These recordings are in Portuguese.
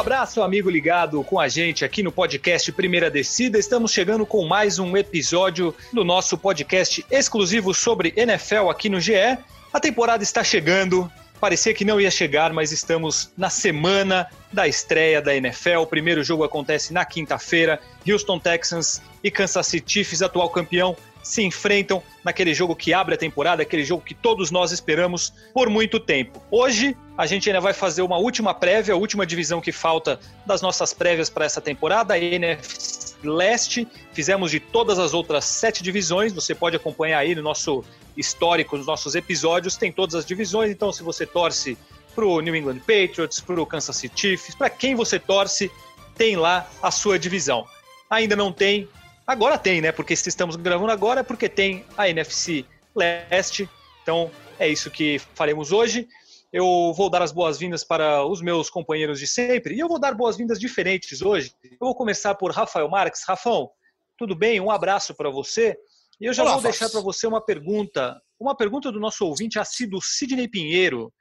abraço, amigo ligado com a gente aqui no podcast Primeira Descida. Estamos chegando com mais um episódio do nosso podcast exclusivo sobre NFL aqui no GE. A temporada está chegando. Parecia que não ia chegar, mas estamos na semana da estreia da NFL. O primeiro jogo acontece na quinta-feira. Houston Texans e Kansas City Chiefs, atual campeão, se enfrentam naquele jogo que abre a temporada, aquele jogo que todos nós esperamos por muito tempo. Hoje a gente ainda vai fazer uma última prévia, a última divisão que falta das nossas prévias para essa temporada, a NFC Leste. Fizemos de todas as outras sete divisões, você pode acompanhar aí no nosso histórico, nos nossos episódios, tem todas as divisões, então se você torce para o New England Patriots, para o Kansas City Chiefs, para quem você torce, tem lá a sua divisão. Ainda não tem, Agora tem, né? Porque se estamos gravando agora é porque tem a NFC Leste. Então é isso que faremos hoje. Eu vou dar as boas-vindas para os meus companheiros de sempre e eu vou dar boas-vindas diferentes hoje. Eu vou começar por Rafael Marques. Rafão, tudo bem? Um abraço para você. E eu já Olá, vou deixar para você uma pergunta, uma pergunta do nosso ouvinte assíduo Sidney Pinheiro,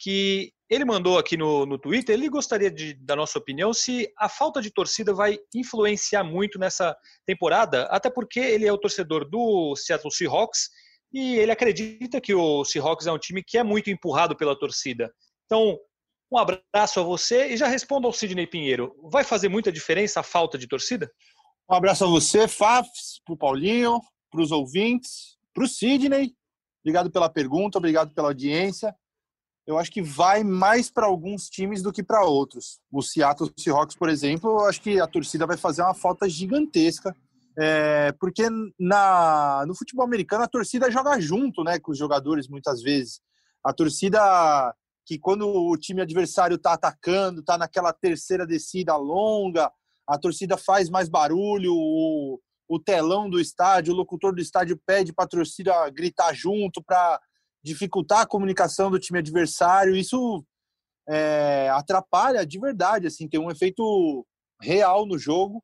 que ele mandou aqui no, no Twitter, ele gostaria de, da nossa opinião se a falta de torcida vai influenciar muito nessa temporada, até porque ele é o torcedor do Seattle Seahawks e ele acredita que o Seahawks é um time que é muito empurrado pela torcida. Então, um abraço a você e já responda ao Sidney Pinheiro. Vai fazer muita diferença a falta de torcida? Um abraço a você, Fafs, para o Paulinho, para os ouvintes, para o Sidney. Obrigado pela pergunta, obrigado pela audiência eu acho que vai mais para alguns times do que para outros. O Seattle Seahawks, por exemplo, eu acho que a torcida vai fazer uma falta gigantesca, é, porque na, no futebol americano a torcida joga junto né, com os jogadores muitas vezes. A torcida que quando o time adversário está atacando, está naquela terceira descida longa, a torcida faz mais barulho, o, o telão do estádio, o locutor do estádio pede para a torcida gritar junto para dificultar a comunicação do time adversário, isso é, atrapalha de verdade, assim, tem um efeito real no jogo.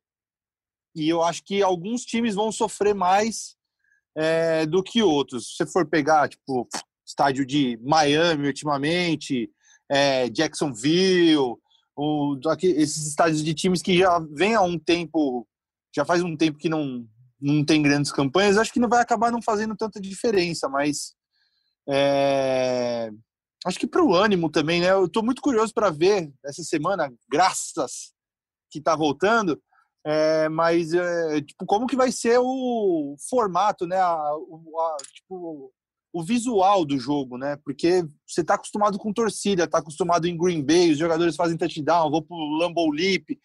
E eu acho que alguns times vão sofrer mais é, do que outros. Se você for pegar, tipo, estádio de Miami ultimamente, é, Jacksonville, aqui, esses estádios de times que já vem há um tempo, já faz um tempo que não, não tem grandes campanhas, acho que não vai acabar não fazendo tanta diferença, mas é... Acho que para o ânimo também, né? Eu estou muito curioso para ver essa semana, graças que está voltando, é, mas é, tipo, como que vai ser o formato, né? A, a, tipo, o visual do jogo, né? Porque você está acostumado com torcida, está acostumado em Green Bay, os jogadores fazem touchdown, vou para o Lambeau Leap,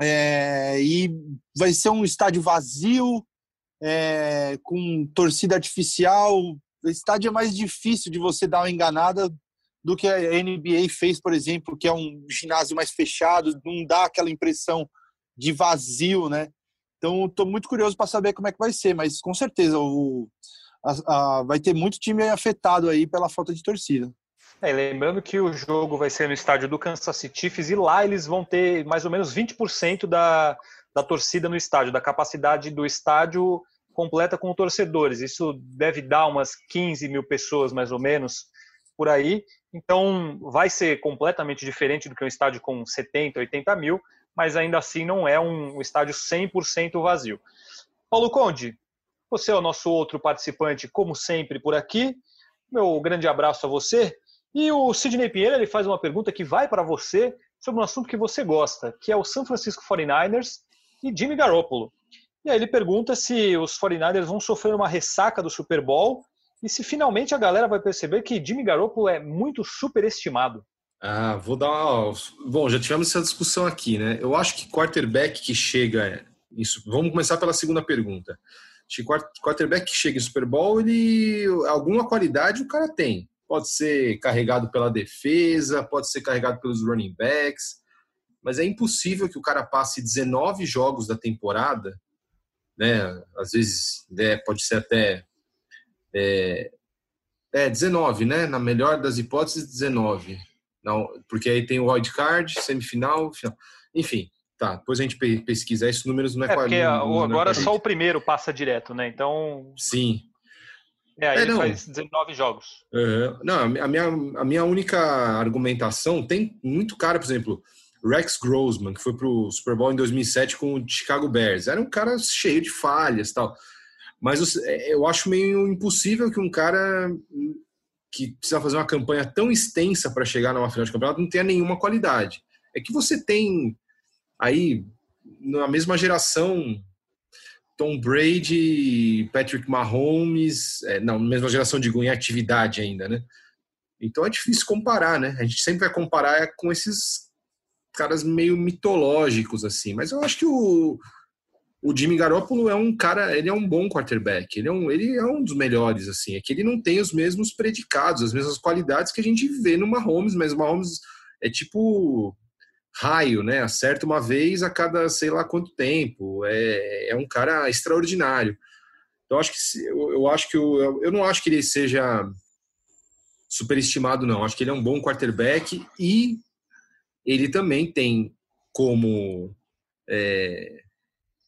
é, e vai ser um estádio vazio, é, com torcida artificial, estádio é mais difícil de você dar uma enganada do que a NBA fez, por exemplo, que é um ginásio mais fechado, não dá aquela impressão de vazio, né? Então, estou muito curioso para saber como é que vai ser, mas com certeza o, a, a, vai ter muito time afetado aí pela falta de torcida. É, lembrando que o jogo vai ser no estádio do Kansas City Chiefs e lá eles vão ter mais ou menos 20% da, da torcida no estádio, da capacidade do estádio completa com torcedores. Isso deve dar umas 15 mil pessoas, mais ou menos, por aí. Então, vai ser completamente diferente do que um estádio com 70, 80 mil, mas ainda assim não é um estádio 100% vazio. Paulo Conde, você é o nosso outro participante, como sempre, por aqui. Meu grande abraço a você. E o Sidney Pinheiro ele faz uma pergunta que vai para você sobre um assunto que você gosta, que é o San Francisco 49ers e Jimmy Garoppolo. E aí ele pergunta se os 49ers vão sofrer uma ressaca do Super Bowl e se finalmente a galera vai perceber que Jimmy Garoppolo é muito superestimado. Ah, vou dar uma... Bom, já tivemos essa discussão aqui, né? Eu acho que quarterback que chega... Isso... Vamos começar pela segunda pergunta. Acho que quarterback que chega em Super Bowl, ele... alguma qualidade o cara tem. Pode ser carregado pela defesa, pode ser carregado pelos running backs, mas é impossível que o cara passe 19 jogos da temporada né? Às vezes né, pode ser até é, é 19, né? Na melhor das hipóteses, 19. Não, porque aí tem o wild card, semifinal, final. Enfim, tá. Depois a gente pesquisa. Esses números não é, é porque não, agora não é só o primeiro passa direto, né? Então. Sim. É, aí é, faz 19 jogos. Uhum. Não, a minha, a minha única argumentação tem muito cara, por exemplo, Rex Grossman, que foi pro Super Bowl em 2007 com o Chicago Bears. Era um cara cheio de falhas tal. Mas é, eu acho meio impossível que um cara que precisa fazer uma campanha tão extensa para chegar numa final de campeonato não tenha nenhuma qualidade. É que você tem aí na mesma geração Tom Brady, Patrick Mahomes, é, não, mesma geração de em atividade ainda, né? Então é difícil comparar, né? A gente sempre vai comparar com esses caras meio mitológicos assim, mas eu acho que o o Jimmy Garoppolo é um cara, ele é um bom quarterback, ele é um, ele é um dos melhores, assim, é que ele não tem os mesmos predicados, as mesmas qualidades que a gente vê no Mahomes, mas o Mahomes é tipo raio, né? Acerta uma vez a cada sei lá quanto tempo, é, é um cara extraordinário. Então, acho que eu, eu acho que eu, eu não acho que ele seja superestimado, não. Acho que ele é um bom quarterback e ele também tem como é,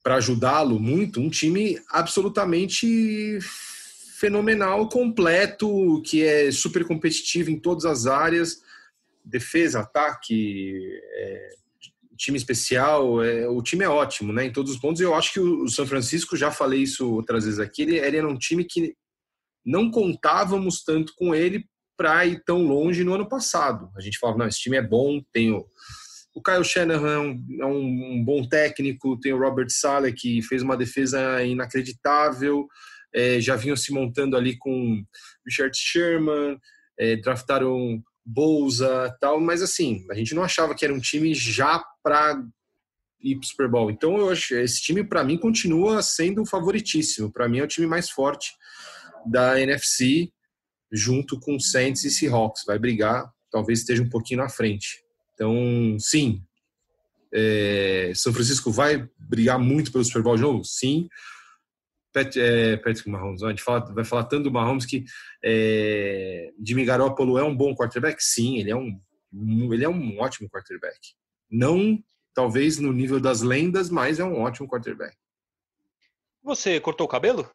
para ajudá-lo muito, um time absolutamente fenomenal, completo, que é super competitivo em todas as áreas, defesa, ataque, é, time especial, é, o time é ótimo, né, em todos os pontos. Eu acho que o, São Francisco, já falei isso outras vezes aqui, ele, ele era um time que não contávamos tanto com ele para ir tão longe no ano passado. A gente falava, não, esse time é bom, tem o o Kyle Shanahan é um, um bom técnico, tem o Robert Saleh, que fez uma defesa inacreditável, é, já vinham se montando ali com Richard Sherman, é, draftaram Bolsa tal, mas assim, a gente não achava que era um time já para ir para Super Bowl. Então eu acho esse time para mim continua sendo favoritíssimo. Para mim é o time mais forte da NFC, junto com Saints e Seahawks. Vai brigar, talvez esteja um pouquinho na frente. Então, sim, é, São Francisco vai brigar muito pelo Super Bowl de novo? Sim. Pat, é, Patrick Mahomes, a gente fala, vai falar tanto do Mahomes que é, Jimmy Garoppolo é um bom quarterback? Sim, ele é um, ele é um ótimo quarterback. Não, talvez, no nível das lendas, mas é um ótimo quarterback. Você cortou o cabelo?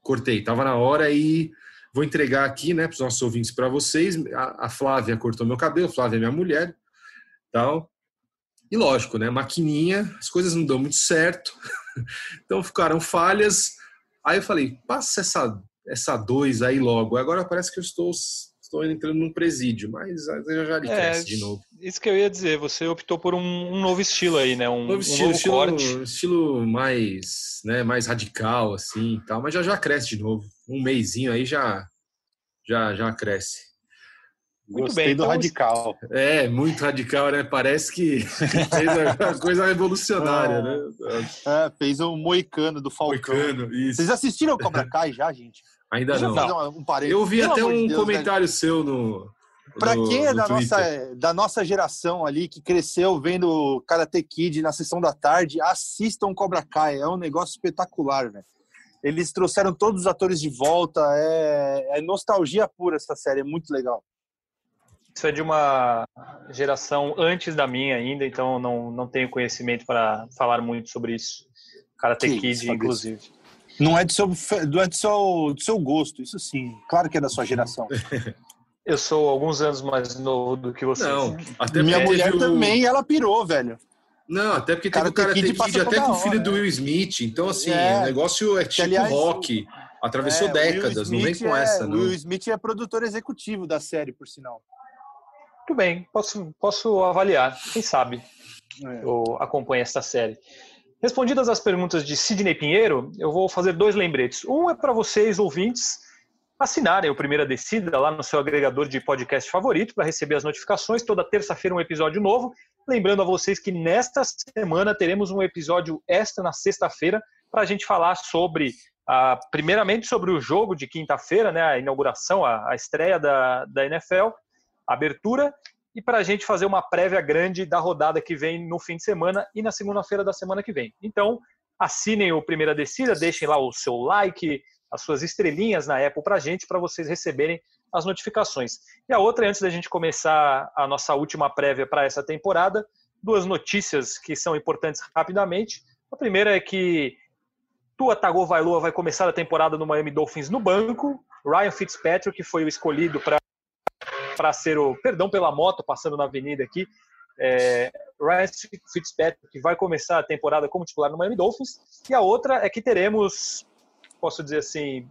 Cortei, tava na hora e vou entregar aqui, né, para os nossos ouvintes, para vocês. A, a Flávia cortou meu cabelo, Flávia é minha mulher tal. E lógico, né? Maquininha, as coisas não dão muito certo, então ficaram falhas. Aí eu falei, passa essa essa dois aí logo. Agora parece que eu estou estou entrando num presídio, mas já já ele é, cresce de novo. Isso que eu ia dizer, você optou por um, um novo estilo aí, né? Um novo estilo, um novo estilo, corte. estilo mais, né, mais radical assim, tal, mas já já cresce de novo. Um mêsinho aí já já já cresce. Muito Gostei bem, do então, radical. É, muito radical, né? Parece que fez uma coisa revolucionária, né? É, fez um moicano do Falcão. Moicano, isso. Vocês assistiram o Cobra Kai já, gente? Ainda Deixa não. Um Eu vi Pelo até um Deus, comentário seu no. Pra quem é da nossa, da nossa geração ali, que cresceu vendo Karate Kid na sessão da tarde, assistam Cobra Kai. É um negócio espetacular, né? Eles trouxeram todos os atores de volta. É, é nostalgia pura essa série, é muito legal. Isso é de uma geração antes da minha ainda, então não, não tenho conhecimento para falar muito sobre isso. Karate Kid, isso, inclusive. Não é, do seu, não é do, seu, do seu gosto, isso sim. Claro que é da sua geração. Eu sou alguns anos mais novo do que você. Não, até Minha mulher o... também, ela pirou, velho. Não, até porque teve o Karate Kid, Kid até com o filho do Will Smith. Então, assim, é, o negócio é tipo aliás, rock. Atravessou é, décadas, não vem com é, essa, não. O Will Smith é produtor executivo da série, por sinal. Muito bem, posso, posso avaliar, quem sabe é. eu acompanho esta série. Respondidas as perguntas de Sidney Pinheiro, eu vou fazer dois lembretes. Um é para vocês, ouvintes, assinarem o Primeira Descida lá no seu agregador de podcast favorito para receber as notificações. Toda terça-feira um episódio novo. Lembrando a vocês que nesta semana teremos um episódio extra na sexta-feira para a gente falar sobre, ah, primeiramente sobre o jogo de quinta-feira, né, a inauguração, a, a estreia da, da NFL, abertura e para a gente fazer uma prévia grande da rodada que vem no fim de semana e na segunda-feira da semana que vem. Então, assinem o Primeira Descida, deixem lá o seu like, as suas estrelinhas na Apple para a gente, para vocês receberem as notificações. E a outra, antes da gente começar a nossa última prévia para essa temporada, duas notícias que são importantes rapidamente. A primeira é que Tua Tagovailoa vai começar a temporada no Miami Dolphins no banco. Ryan Fitzpatrick foi o escolhido para para ser o. Perdão pela moto passando na avenida aqui. É, Ryan Fitzpatrick, que vai começar a temporada como titular no Miami Dolphins. E a outra é que teremos, posso dizer assim,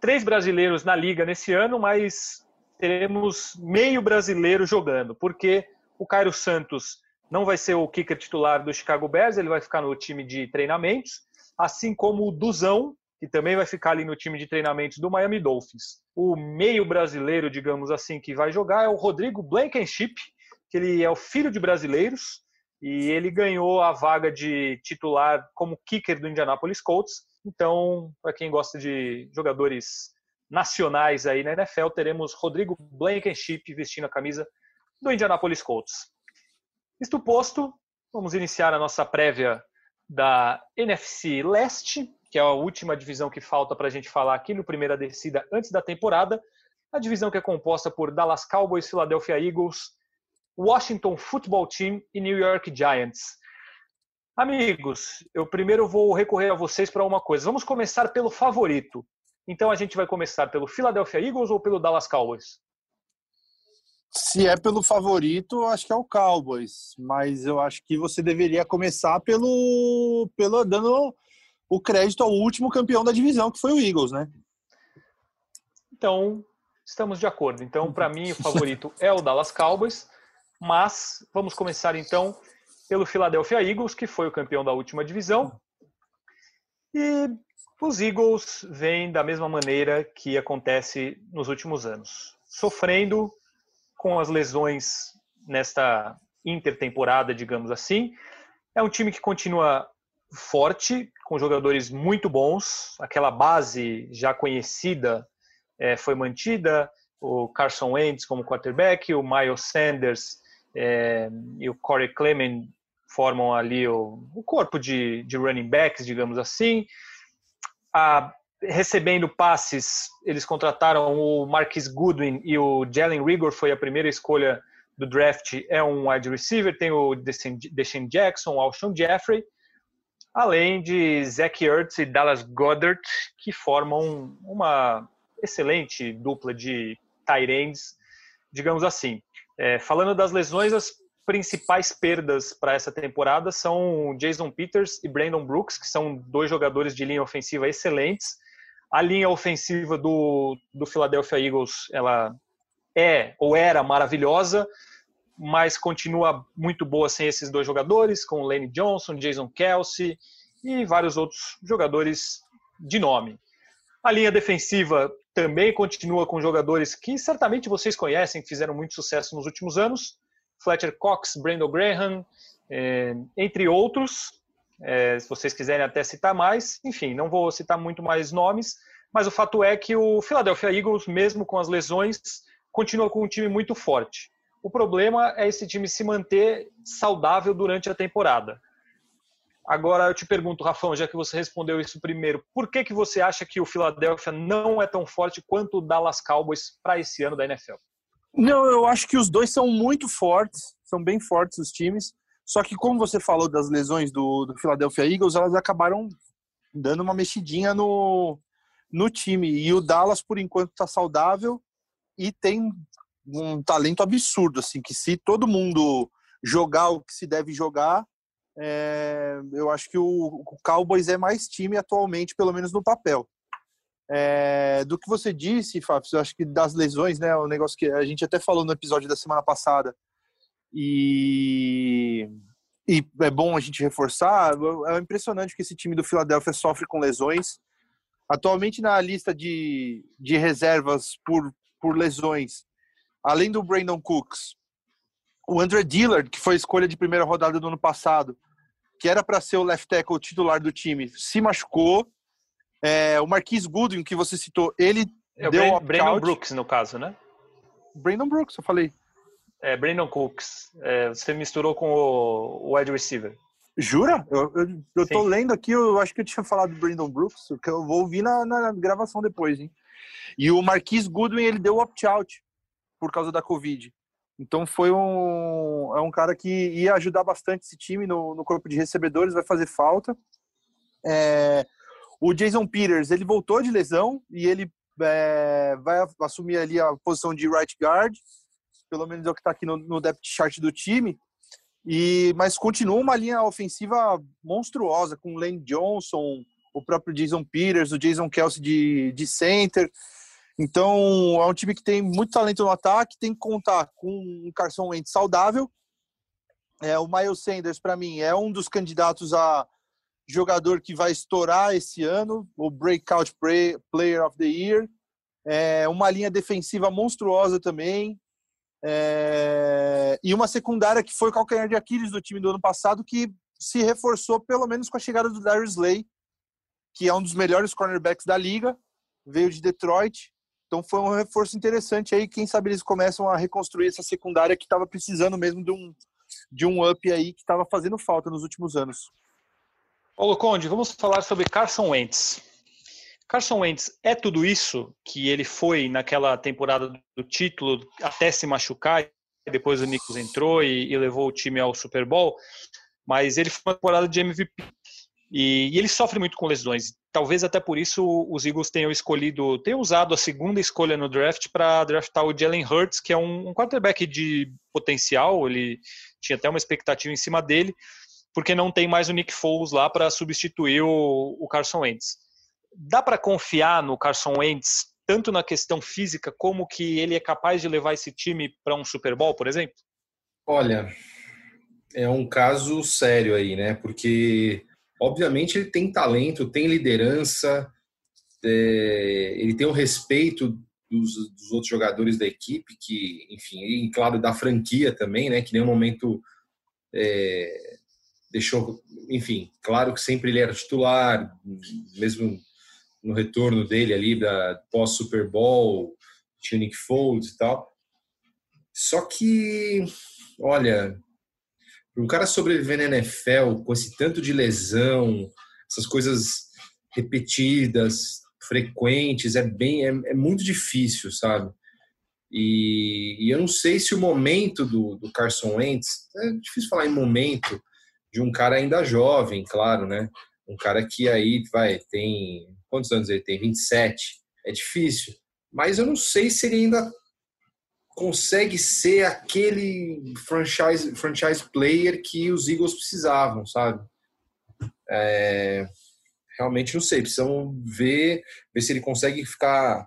três brasileiros na liga nesse ano, mas teremos meio brasileiro jogando, porque o Cairo Santos não vai ser o kicker titular do Chicago Bears, ele vai ficar no time de treinamentos, assim como o Duzão, que também vai ficar ali no time de treinamentos do Miami Dolphins. O meio brasileiro, digamos assim, que vai jogar é o Rodrigo Blankenship, que ele é o filho de brasileiros e ele ganhou a vaga de titular como kicker do Indianapolis Colts. Então, para quem gosta de jogadores nacionais aí na NFL, teremos Rodrigo Blankenship vestindo a camisa do Indianapolis Colts. Isto posto, vamos iniciar a nossa prévia da NFC Leste, que é a última divisão que falta para a gente falar aqui no primeira descida antes da temporada. A divisão que é composta por Dallas Cowboys, Philadelphia Eagles, Washington Football Team e New York Giants. Amigos, eu primeiro vou recorrer a vocês para uma coisa. Vamos começar pelo favorito. Então a gente vai começar pelo Philadelphia Eagles ou pelo Dallas Cowboys? Se é pelo favorito, acho que é o Cowboys, mas eu acho que você deveria começar pelo, pelo dando o crédito ao último campeão da divisão, que foi o Eagles, né? Então, estamos de acordo. Então, para mim, o favorito é o Dallas Cowboys, mas vamos começar então pelo Philadelphia Eagles, que foi o campeão da última divisão. E os Eagles vêm da mesma maneira que acontece nos últimos anos, sofrendo com as lesões nesta intertemporada, digamos assim. É um time que continua forte, com jogadores muito bons. Aquela base já conhecida é, foi mantida. O Carson Wentz como quarterback, o Miles Sanders é, e o Corey Clement formam ali o, o corpo de, de, running backs, digamos assim. A, recebendo passes, eles contrataram o Marquis Goodwin e o Jalen Rigor foi a primeira escolha do draft, é um wide receiver, tem o Deshaun Jackson, o Alshon Jeffrey, além de Zach Ertz e Dallas Goddard, que formam uma excelente dupla de tight ends, digamos assim. É, falando das lesões, as principais perdas para essa temporada são Jason Peters e Brandon Brooks, que são dois jogadores de linha ofensiva excelentes. A linha ofensiva do, do Philadelphia Eagles, ela é ou era maravilhosa, mas continua muito boa sem esses dois jogadores, com Lane Johnson, Jason Kelsey e vários outros jogadores de nome. A linha defensiva também continua com jogadores que certamente vocês conhecem, que fizeram muito sucesso nos últimos anos. Fletcher Cox, Brandon Graham, eh, entre outros é, se vocês quiserem até citar mais. Enfim, não vou citar muito mais nomes, mas o fato é que o Philadelphia Eagles, mesmo com as lesões, continua com um time muito forte. O problema é esse time se manter saudável durante a temporada. Agora eu te pergunto, Rafão, já que você respondeu isso primeiro, por que, que você acha que o Philadelphia não é tão forte quanto o Dallas Cowboys para esse ano da NFL? Não, eu acho que os dois são muito fortes, são bem fortes os times. Só que, como você falou das lesões do, do Philadelphia Eagles, elas acabaram dando uma mexidinha no, no time. E o Dallas, por enquanto, está saudável e tem um talento absurdo. Assim, que se todo mundo jogar o que se deve jogar, é, eu acho que o, o, Cowboys é mais time atualmente, pelo menos no papel. É, do que você disse, Fábio, eu acho que das lesões, né, o negócio que a gente até falou no episódio da semana passada, e, e é bom a gente reforçar, é impressionante que esse time do Philadelphia sofre com lesões. Atualmente na lista de, de reservas por, por lesões, além do Brandon Cooks, o Andrew Dillard, que foi escolha de primeira rodada do ano passado, que era para ser o left tackle titular do time, se machucou. É, o Marquis Goodwin, que você citou, ele é deu o Brandon Brooks, no caso, né? Brandon Brooks, eu falei. É, Brandon Cooks. É, você misturou com o, wide receiver. Jura? Eu, eu, eu tô lendo aqui, eu acho que eu tinha falado do Brandon Brooks, que eu vou ouvir na, na gravação depois, hein? E o Marquis Goodwin, ele deu opt-out por causa da Covid. Então foi um, é um cara que ia ajudar bastante esse time no, no corpo de recebedores, vai fazer falta. É, o Jason Peters, ele voltou de lesão e ele é, vai assumir ali a posição de right guard pelo menos é o que está aqui no, no depth chart do time. E, mas continua uma linha ofensiva monstruosa, com o Lane Johnson, o próprio Jason Peters, o Jason Kelsey de, de center. Então, é um time que tem muito talento no ataque, tem que contar com um Carson Wentz saudável. É, o Miles Sanders, para mim, é um dos candidatos a jogador que vai estourar esse ano, o Breakout Player of the Year. É, uma linha defensiva monstruosa também. É, e uma secundária que foi o calcanhar de Aquiles do time do ano passado, que se reforçou pelo menos com a chegada do Darius Slay, que é um dos melhores cornerbacks da liga, veio de Detroit. Então foi um reforço interessante aí. Quem sabe eles começam a reconstruir essa secundária que estava precisando mesmo de um, de um up aí que estava fazendo falta nos últimos anos. Paulo Conde, vamos falar sobre Carson Wentz. Carson Wentz é tudo isso que ele foi naquela temporada do título até se machucar, depois o Nichols entrou e, e levou o time ao Super Bowl, mas ele foi uma temporada de MVP. E, e, ele sofre muito com lesões. Talvez até por isso os Eagles tenham escolhido, tenham usado a segunda escolha no draft para draftar o Jalen Hurts, que é um, um quarterback de potencial, ele tinha até uma expectativa em cima dele, porque não tem mais o Nick Foles lá para substituir o, o Carson Wentz dá para confiar no Carson Wentz tanto na questão física como que ele é capaz de levar esse time para um Super Bowl, por exemplo? Olha, é um caso sério aí, né? Porque obviamente ele tem talento, tem liderança, é, ele tem o respeito dos, dos, outros jogadores da equipe, que, enfim, e claro da franquia também, né? Que nenhum momento é, deixou, enfim, claro que sempre ele era titular, mesmo no retorno dele ali da pós Super Bowl, tinha o Nick Foles e tal. Só que, olha, um cara sobreviver na NFL com esse tanto de lesão, essas coisas repetidas, frequentes, é bem, é, é muito difícil, sabe? E, e, eu não sei se o momento do, do Carson Wentz, é difícil falar em momento de um cara ainda jovem, claro, né? Um cara que aí vai tem Quantos anos ele tem? 27. É difícil. Mas eu não sei se ele ainda consegue ser aquele franchise, franchise player que os Eagles precisavam, sabe? É, realmente não sei. Precisam ver, ver se ele consegue ficar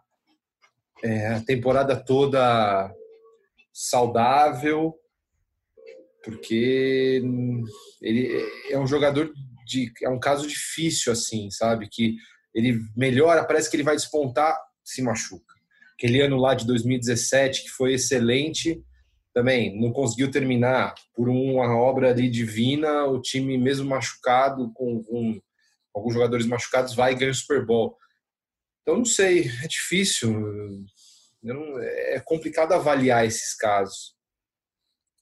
é, a temporada toda saudável, porque ele é um jogador de é um caso difícil assim, sabe? Que ele melhora, parece que ele vai despontar, se machuca. Aquele ano lá de 2017, que foi excelente, também não conseguiu terminar por uma obra ali divina, o time mesmo machucado, com, com alguns jogadores machucados, vai e ganha o Super Bowl. Então, não sei, é difícil, não, é complicado avaliar esses casos.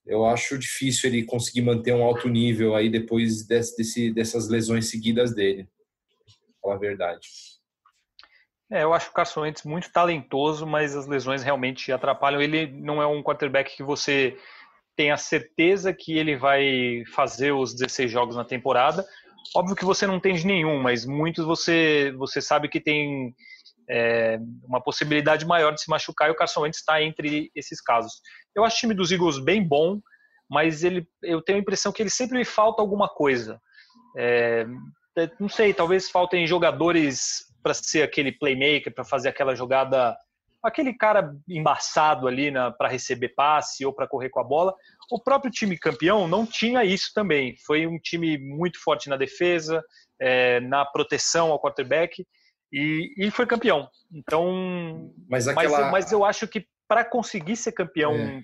Eu acho difícil ele conseguir manter um alto nível aí depois desse, dessas lesões seguidas dele falar a verdade. É, eu acho o Carson Wentz muito talentoso, mas as lesões realmente atrapalham. Ele não é um quarterback que você tem a certeza que ele vai fazer os 16 jogos na temporada. Óbvio que você não tem de nenhum, mas muitos você, você sabe que tem é, uma possibilidade maior de se machucar e o Carson Wentz está entre esses casos. Eu acho o time dos Eagles bem bom, mas ele, eu tenho a impressão que ele sempre falta alguma coisa. É, não sei, talvez faltem jogadores para ser aquele playmaker, para fazer aquela jogada, aquele cara embaçado ali para receber passe ou para correr com a bola. O próprio time campeão não tinha isso também. Foi um time muito forte na defesa, é, na proteção ao quarterback e, e foi campeão. Então, mas, aquela... mas, mas eu acho que para conseguir ser campeão, é.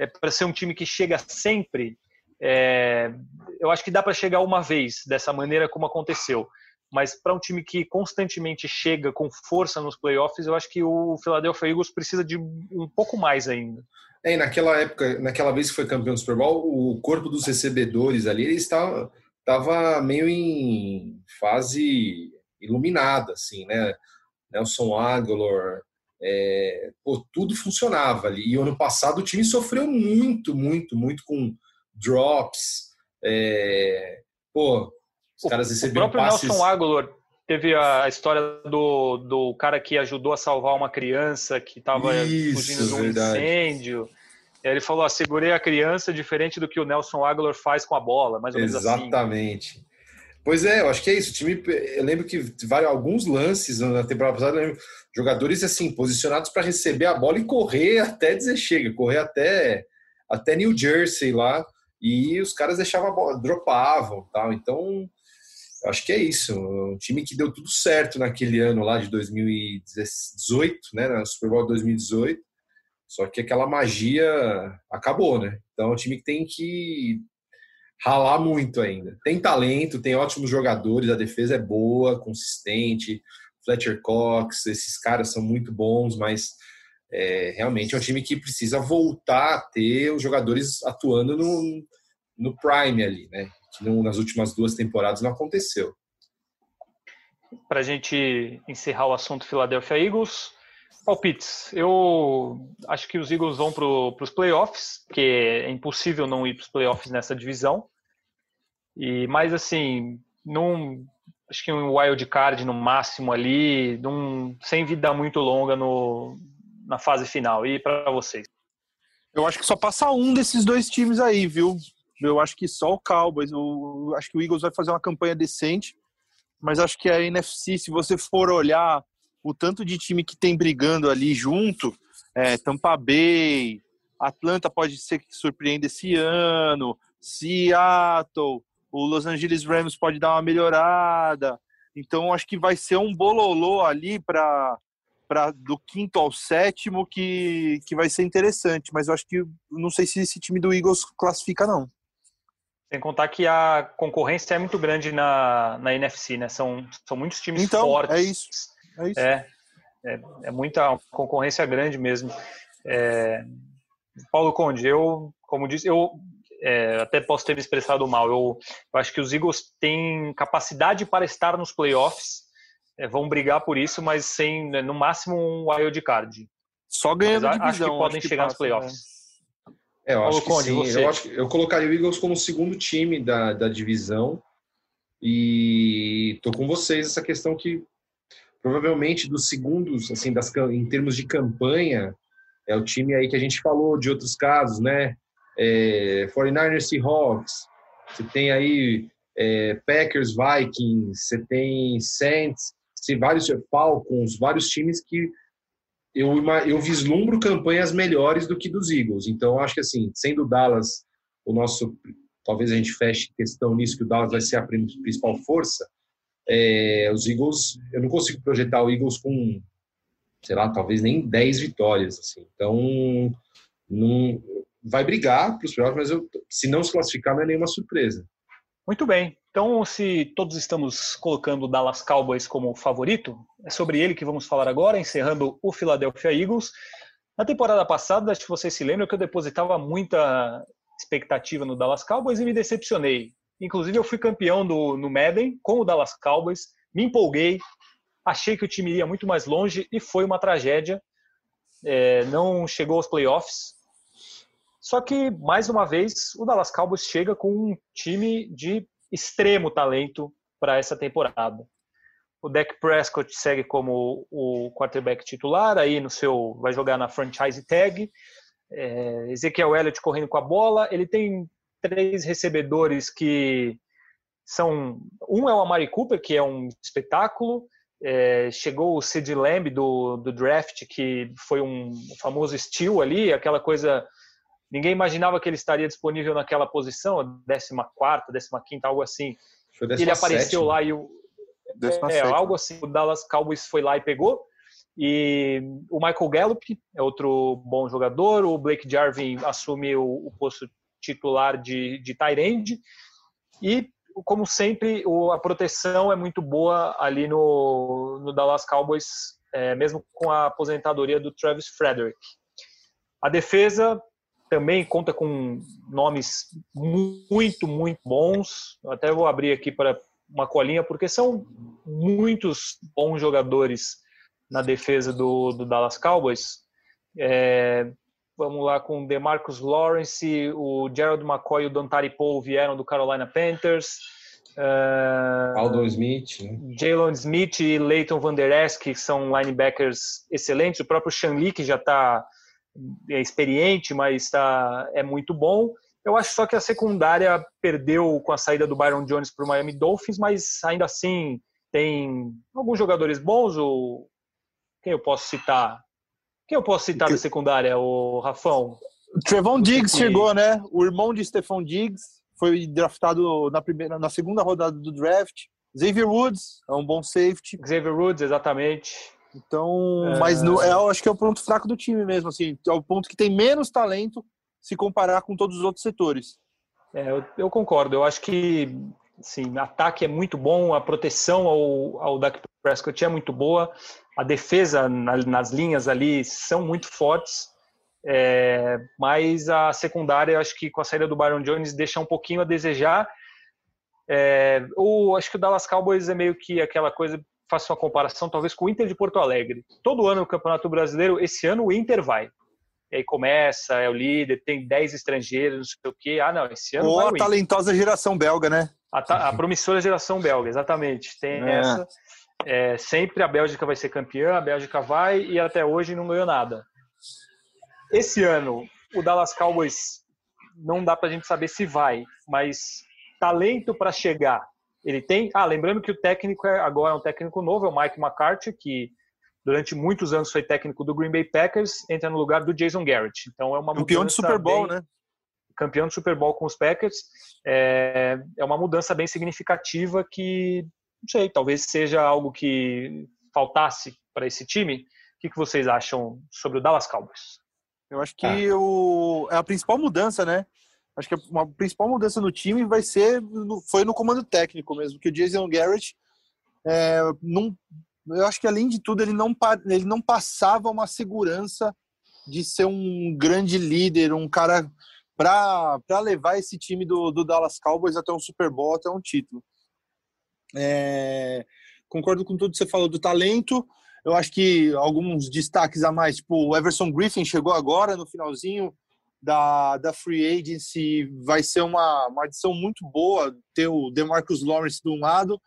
é para ser um time que chega sempre, é, eu acho que dá para chegar uma vez dessa maneira como aconteceu. Mas para um time que constantemente chega com força nos playoffs, eu acho que o Philadelphia Eagles precisa de um pouco mais ainda. É, e naquela época, naquela vez que foi campeão do Super Bowl, o corpo dos recebedores ali estava estava meio em fase iluminada, assim, né? Nelson Aguilar, é, pô, tudo funcionava ali. E ano passado o time sofreu muito, muito, muito com drops. É, pô, os caras receberam O próprio passes... Nelson Aguilar teve a história do, do cara que ajudou a salvar uma criança que estava fugindo de um verdade. incêndio. Ele falou: ah, segurei a criança diferente do que o Nelson Aguilar faz com a bola, mais ou menos assim. Exatamente. Assim. Pois é, eu acho que é isso. O time, eu lembro que vários alguns lances na temporada passada, lembro, jogadores assim posicionados para receber a bola e correr até dizer chega, correr até até New Jersey lá e os caras deixavam a bola, dropavam, tal. Então, acho que é isso. Um time que deu tudo certo naquele ano lá de 2018, né, na Super Bowl 2018. Só que aquela magia acabou, né? Então, é um time que tem que ralar muito ainda. Tem talento, tem ótimos jogadores, a defesa é boa, consistente. Fletcher Cox, esses caras são muito bons, mas é, realmente é um time que precisa voltar a ter os jogadores atuando no, no prime ali, né? Que não, nas últimas duas temporadas não aconteceu. Para a gente encerrar o assunto Philadelphia Eagles, palpites. Eu acho que os Eagles vão para os playoffs, porque é impossível não ir para os playoffs nessa divisão. E mais assim, não acho que um wild card no máximo ali, num, sem vida muito longa no, na fase final. E para vocês? Eu acho que só passa um desses dois times aí, viu? Eu acho que só o Cowboys. Eu acho que o Eagles vai fazer uma campanha decente, mas acho que a NFC, se você for olhar o tanto de time que tem brigando ali junto, é, Tampa Bay, Atlanta pode ser que surpreenda esse ano, Seattle, o Los Angeles Rams pode dar uma melhorada. Então acho que vai ser um bololô ali para para do quinto ao sétimo que, que vai ser interessante, mas eu acho que não sei se esse time do Eagles classifica não. Sem contar que a concorrência é muito grande na, na NFC, né? São, são muitos times então, fortes. É isso. É, isso. É, é, é muita concorrência grande mesmo. É, Paulo Conde, eu, como disse, eu é, até posso ter me expressado mal. Eu, eu, acho que os Eagles têm capacidade para estar nos playoffs, é, vão brigar por isso, mas sem, né, no máximo, um wild card. Só ganhando mas, divisão. Acho que podem acho chegar que passa, nos playoffs. Né? É, eu acho que sim. Eu, acho, eu colocaria o Eagles como o segundo time da, da divisão e tô com vocês essa questão que provavelmente dos segundos, assim, das, em termos de campanha, é o time aí que a gente falou de outros casos, né? é, 49ers Seahawks, você tem aí é, Packers Vikings, você tem Saints, você vários Falcons, vários times que eu, eu vislumbro campanhas melhores do que dos Eagles. Então, acho que assim, sendo o Dallas o nosso, talvez a gente feche questão nisso, que o Dallas vai ser a principal força, é, os Eagles, eu não consigo projetar o Eagles com, sei lá, talvez nem 10 vitórias, assim. Então, não, vai brigar para os playoffs, mas eu, se não se classificar, não é nenhuma surpresa. Muito bem. Então, se todos estamos colocando o Dallas Cowboys como favorito, é sobre ele que vamos falar agora, encerrando o Philadelphia Eagles. Na temporada passada, que vocês se lembram que eu depositava muita expectativa no Dallas Cowboys e me decepcionei. Inclusive, eu fui campeão do, no Madden com o Dallas Cowboys, me empolguei, achei que o time iria muito mais longe e foi uma tragédia. É, não chegou aos playoffs, só que, mais uma vez, o Dallas Cowboys chega com um time de extremo talento para essa temporada. O Dak Prescott segue como o quarterback titular, aí no seu vai jogar na franchise tag. É, Ezequiel Elliott correndo com a bola. Ele tem três recebedores que são um é o Amari Cooper, que é um espetáculo. É, chegou o Sid Lamb do, do draft, que foi um famoso steal ali, aquela coisa Ninguém imaginava que ele estaria disponível naquela posição, 14, 15, algo assim. ele apareceu lá e o. É, algo assim. O Dallas Cowboys foi lá e pegou. E o Michael Gallup é outro bom jogador. O Blake Jarvin assume o, o posto titular de, de tight E, como sempre, o, a proteção é muito boa ali no, no Dallas Cowboys, é, mesmo com a aposentadoria do Travis Frederick. A defesa também conta com nomes muito, muito bons. Até vou abrir aqui para uma colinha, porque são muitos bons jogadores na defesa do, do Dallas Cowboys. É, vamos lá com DeMarcus Lawrence, o Gerald McCoy e o Dontari Paul vieram do Carolina Panthers. Uh, Aldon Smith. Né? Jalen Smith e Leighton Van Der Esch, que são linebackers excelentes. O próprio Shan Lee, que já está é experiente, mas tá, é muito bom. Eu acho só que a secundária perdeu com a saída do Byron Jones para o Miami Dolphins, mas ainda assim tem alguns jogadores bons. Ou quem eu posso citar? Quem eu posso citar da secundária, o Rafão? O Trevon Diggs chegou, né? O irmão de Stephon Diggs foi draftado na primeira, na segunda rodada do draft. Xavier Woods é um bom safety. Xavier Woods, exatamente. Então, é... mas no, é, eu acho que é o ponto fraco do time mesmo, assim, é o ponto que tem menos talento se comparar com todos os outros setores. É, eu, eu, concordo. Eu acho que sim, ataque é muito bom, a proteção ao, ao Dak Prescott é muito boa, a defesa na, nas linhas ali são muito fortes. É, mas a secundária, acho que com a saída do Byron Jones deixa um pouquinho a desejar. É, ou acho que o Dallas Cowboys é meio que aquela coisa, faço uma comparação talvez com o Inter de Porto Alegre. Todo ano no Campeonato Brasileiro, esse ano o Inter vai. E aí começa, é o líder, tem 10 estrangeiros, não sei o quê. Ah, não, esse ano. Ou a talentosa geração belga, né? A, a, promissora geração belga, exatamente. Tem é. essa. É, sempre a Bélgica vai ser campeã, a Bélgica vai e até hoje não ganhou nada. Esse ano, o Dallas Cowboys não dá para a gente saber se vai, mas talento para chegar. Ele tem. Ah, lembrando que o técnico é, agora é um técnico novo, é o Mike McCarthy, que durante muitos anos foi técnico do Green Bay Packers, entra no lugar do Jason Garrett. Então é uma campeão de Super Bowl, bem, né? Campeão de Super Bowl com os Packers. É, é uma mudança bem significativa que, não sei, talvez seja algo que faltasse para esse time. O que, que vocês acham sobre o Dallas Cowboys? Eu acho que ah. o, é a principal mudança, né? Acho que uma principal mudança no time vai ser no, foi no comando técnico mesmo, que o Jason Garrett é, não, eu acho que além de tudo ele não ele não passava uma segurança de ser um grande líder, um cara para levar esse time do, do Dallas Cowboys até um Super Bowl, até um título. É, concordo com tudo que você falou do talento. Eu acho que alguns destaques a mais, tipo o Everson Griffin chegou agora no finalzinho, da, da Free Agency vai ser uma, uma adição muito boa ter o DeMarcus Lawrence de um lado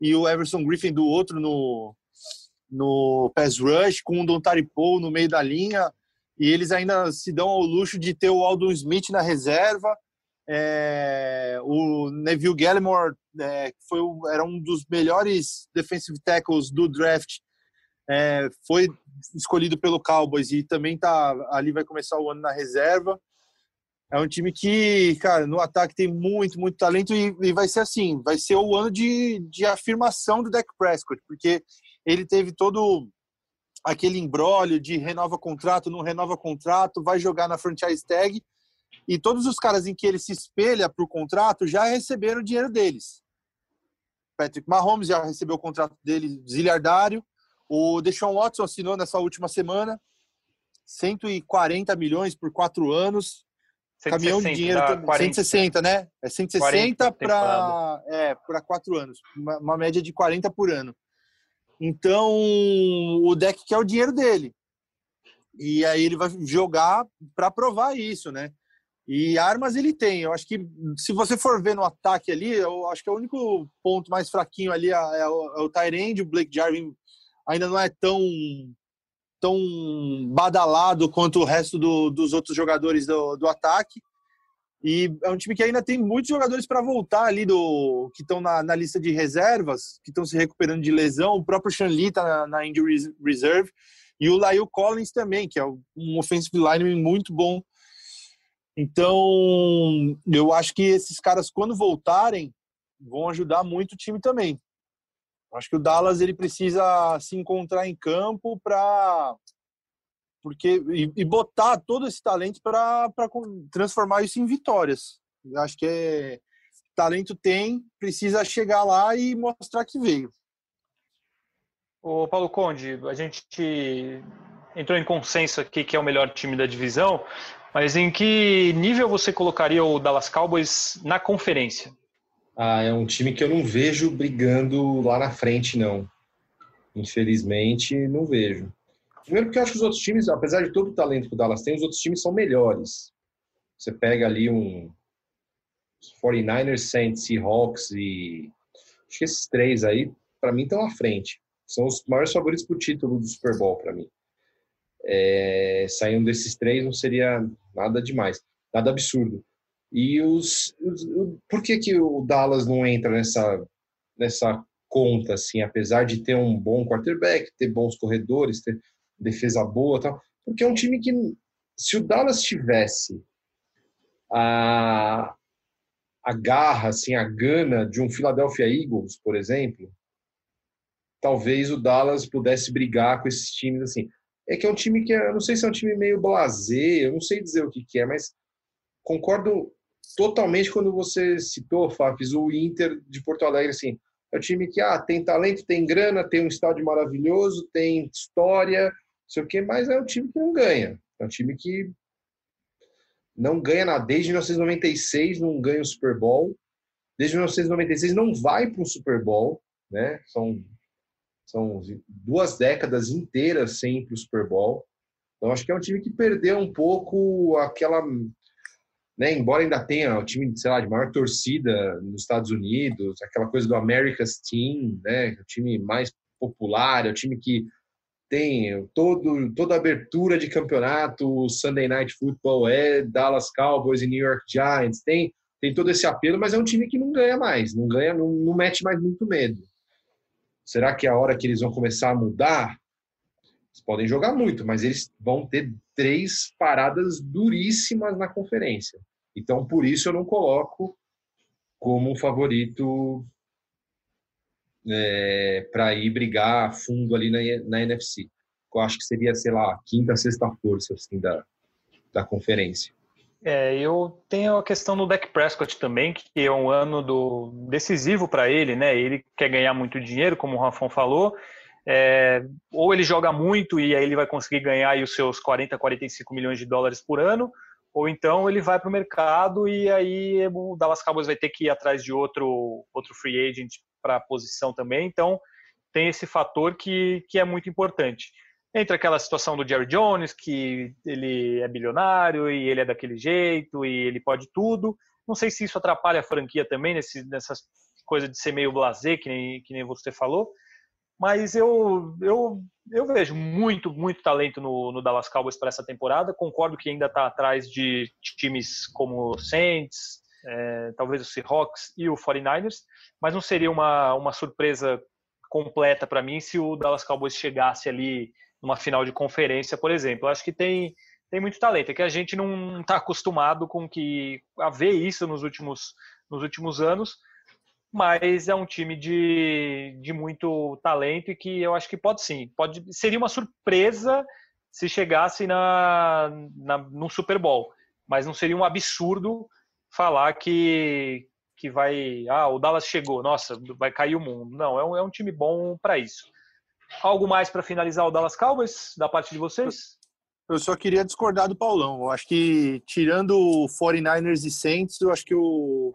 e o Everson Griffin do outro no, no pass rush, com o Don Paul no meio da linha, e eles ainda se dão ao luxo de ter o Aldon Smith na reserva, é, o Neville Gallimore é, foi, era um dos melhores defensive tackles do draft, é, foi escolhido pelo Cowboys e também tá ali vai começar o ano na reserva. É um time que, cara, no ataque tem muito, muito talento e, e vai ser assim, vai ser o ano de, de afirmação do Dak Prescott, porque ele teve todo aquele embrólio de renova contrato, não renova contrato, vai jogar na franchise tag e todos os caras em que ele se espelha para o contrato já receberam o dinheiro deles. Patrick Mahomes já recebeu o contrato dele zilhardário, o Deshaun Watson assinou nessa última semana 140 milhões por quatro anos. 160, Caminhão de dinheiro, 40, 160, né? É 160 para é, para quatro anos, uma, uma, média de 40 por ano. Então, o deck quer o dinheiro dele. E aí ele vai jogar para provar isso, né? E armas ele tem. Eu acho que se você for ver no ataque ali, eu acho que é o único ponto mais fraquinho ali é, é o, é o Tyrande, o Blake Jarvin ainda não é tão tão badalado quanto o resto do, dos outros jogadores do, do ataque. E é um time que ainda tem muitos jogadores para voltar ali do que estão na, na, lista de reservas, que estão se recuperando de lesão. O próprio Shanli está na, na, injury reserve e o Lyle Collins também, que é um offensive lineman muito bom. Então, eu acho que esses caras quando voltarem vão ajudar muito o time também. Acho que o Dallas ele precisa se encontrar em campo para porque e, e, botar todo esse talento para transformar isso em vitórias. Eu acho que é, talento tem, precisa chegar lá e mostrar que veio. O Paulo Conde, a gente entrou em consenso aqui que é o melhor time da divisão, mas em que nível você colocaria o Dallas Cowboys na conferência? Ah, é um time que eu não vejo brigando lá na frente, não. Infelizmente, não vejo. Primeiro porque eu acho que os outros times, apesar de todo o talento que o Dallas tem, os outros times são melhores. Você pega ali um 49ers, Saints, Seahawks e acho que esses três aí, para mim, estão à frente. São os maiores favoritos para o título do Super Bowl para mim. É, saindo desses três não seria nada demais, nada absurdo. E os, os, por que que o Dallas não entra nessa nessa conta assim, apesar de ter um bom quarterback, ter bons corredores, ter defesa boa, tal? Porque é um time que se o Dallas tivesse a a garra, assim, a gana de um Philadelphia Eagles, por exemplo, talvez o Dallas pudesse brigar com esses times assim. É que é um time que é, eu não sei se é um time meio blasé, eu não sei dizer o que, que é, mas concordo totalmente quando você citou, Fafis, o Inter de Porto Alegre, assim, é um time que ah, tem talento, tem grana, tem um estádio maravilhoso, tem história, não sei o quê, mas é um time que não ganha. É um time que não ganha nada. Desde 1996 não ganha o Super Bowl. Desde 1996 não vai para um Super Bowl, né? São, são duas décadas inteiras sem ir para o Super Bowl. Então acho que é um time que perdeu um pouco aquela, né? Embora ainda tenha o time, sei lá, de maior torcida nos Estados Unidos, aquela coisa do America's Team, né? O time mais popular, é o time que tem todo, toda abertura de campeonato, Sunday Night Football é Dallas Cowboys e New York Giants, tem, tem todo esse apelo, mas é um time que não ganha mais, não ganha, não, não mete mais muito medo. Será que é a hora que eles vão começar a mudar? Eles podem jogar muito, mas eles vão ter três paradas duríssimas na conferência. Então, por isso eu não coloco como favorito é, para ir brigar fundo ali na, na NFC. Eu acho que seria, sei lá, quinta, sexta força assim, da, da conferência. É, eu tenho a questão do Dak Prescott também, que é um ano do decisivo para ele, né? Ele quer ganhar muito dinheiro, como o Rafão falou. É, ou ele joga muito e aí ele vai conseguir ganhar os seus 40, 45 milhões de dólares por ano, ou então ele vai para o mercado e aí o Dallas Cowboys vai ter que ir atrás de outro, outro free agent para a posição também. Então, tem esse fator que, que é muito importante. Entre aquela situação do Jerry Jones, que ele é bilionário e ele é daquele jeito e ele pode tudo. Não sei se isso atrapalha a franquia também, nesse, nessas coisas de ser meio blasé, que nem, que nem você falou. Mas eu, eu, eu vejo muito, muito talento no, no Dallas Cowboys para essa temporada. Concordo que ainda está atrás de times como o Saints, é, talvez o Seahawks e o 49ers, mas não seria uma, uma surpresa completa para mim se o Dallas Cowboys chegasse ali numa final de conferência, por exemplo. Eu acho que tem, tem muito talento, é que a gente não está acostumado com que a ver isso nos últimos, nos últimos anos, mas é um time de, de muito talento e que eu acho que pode sim, pode seria uma surpresa se chegasse na, na no Super Bowl, mas não seria um absurdo falar que, que vai. Ah, o Dallas chegou, nossa, vai cair o mundo. Não, é um, é um time bom para isso. Algo mais para finalizar o Dallas Cowboys, da parte de vocês? Eu só queria discordar do Paulão. Eu acho que, tirando o 49ers e Saints, eu acho que o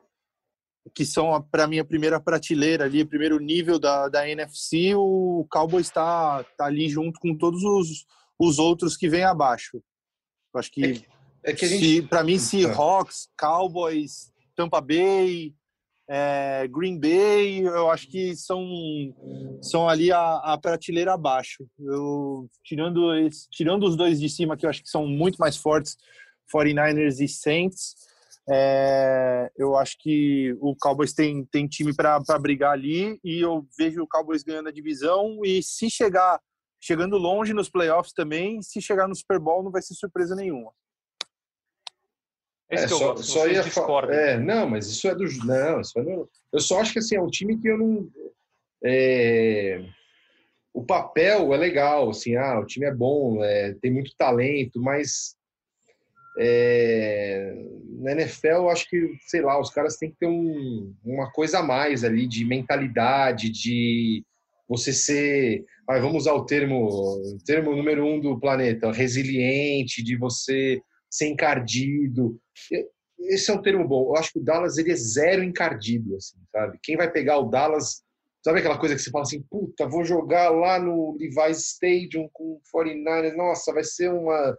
que são para mim a primeira prateleira ali, o primeiro nível da, da NFC, o Cowboys está tá ali junto com todos os, os outros que vêm abaixo. Eu acho que é que é que gente... Para mim, Seahawks, Cowboys, Tampa Bay, é, Green Bay, eu acho que são, são ali a, a prateleira abaixo. Eu, tirando, esse, tirando os dois de cima, que eu acho que são muito mais fortes, 49ers e Saints, é, eu acho que o Cowboys tem, tem time para brigar ali e eu vejo o Cowboys ganhando a divisão e se chegar chegando longe nos playoffs também, se chegar no Super Bowl não vai ser surpresa nenhuma. É, só, só ia É, não, mas isso é do. Não, isso é do, eu só acho que assim, é um time que eu não. É, o papel é legal, assim, ah, o time é bom, é, tem muito talento, mas é, na NFL eu acho que, sei lá, os caras têm que ter um, uma coisa a mais ali de mentalidade, de você ser, ah, vamos usar o termo, termo número um do planeta, resiliente, de você ser encardido. Esse é um termo bom. Eu acho que o Dallas ele é zero encardido, assim, sabe? Quem vai pegar o Dallas, sabe aquela coisa que você fala assim, puta, vou jogar lá no Levi's Stadium com o 49ers, nossa, vai ser uma...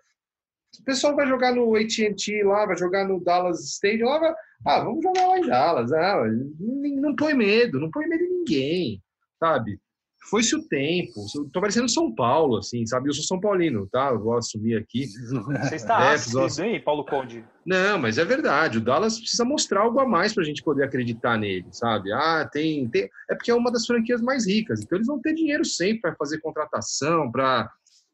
O pessoal vai jogar no AT&T lá, vai jogar no Dallas Stadium lá, vai... ah, vamos jogar lá em Dallas. Ah, não põe medo, não põe medo em ninguém, sabe? foi-se o tempo. Tô parecendo São Paulo, assim, sabe? Eu sou São Paulino, tá? Eu vou assumir aqui. Você está é, ácido, hein, Paulo Conde? Não, mas é verdade. O Dallas precisa mostrar algo a mais para a gente poder acreditar nele, sabe? Ah, tem, tem... É porque é uma das franquias mais ricas. Então eles vão ter dinheiro sempre para fazer contratação, para...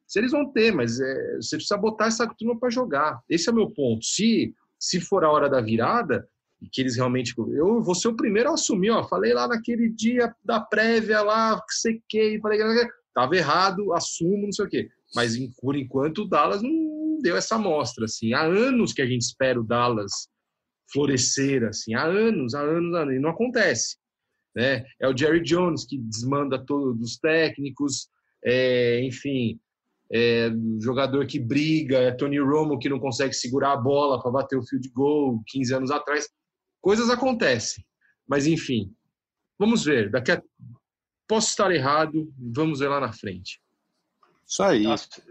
Se eles vão ter, mas é... você precisa botar essa turma para jogar. Esse é o meu ponto. Se, se for a hora da virada, e que eles realmente. Eu vou ser o primeiro a assumir, ó. Falei lá naquele dia da prévia lá, que falei que estava errado, assumo, não sei o quê. Mas por enquanto o Dallas não deu essa amostra, assim. Há anos que a gente espera o Dallas florescer, assim. Há anos, há anos, há anos. E não acontece. Né? É o Jerry Jones que desmanda todos os técnicos, é, enfim, é, jogador que briga, é Tony Romo que não consegue segurar a bola para bater o field goal 15 anos atrás. Coisas acontecem, mas enfim, vamos ver. Daqui a... Posso estar errado, vamos ver lá na frente. Isso aí.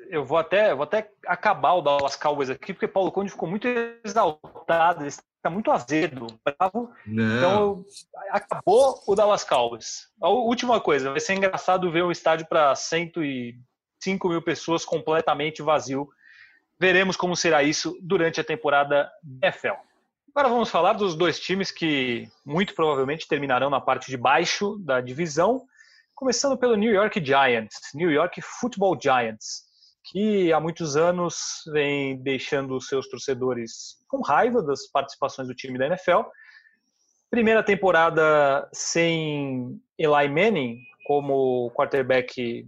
Eu vou até, vou até acabar o Dallas Cowboys aqui, porque Paulo Conde ficou muito exaltado, ele está muito azedo, bravo. Não. Então, acabou o Dallas Cowboys. A última coisa, vai ser engraçado ver o estádio para 105 mil pessoas completamente vazio. Veremos como será isso durante a temporada NFL. Agora vamos falar dos dois times que muito provavelmente terminarão na parte de baixo da divisão, começando pelo New York Giants, New York Football Giants, que há muitos anos vem deixando seus torcedores com raiva das participações do time da NFL. Primeira temporada sem Eli Manning como quarterback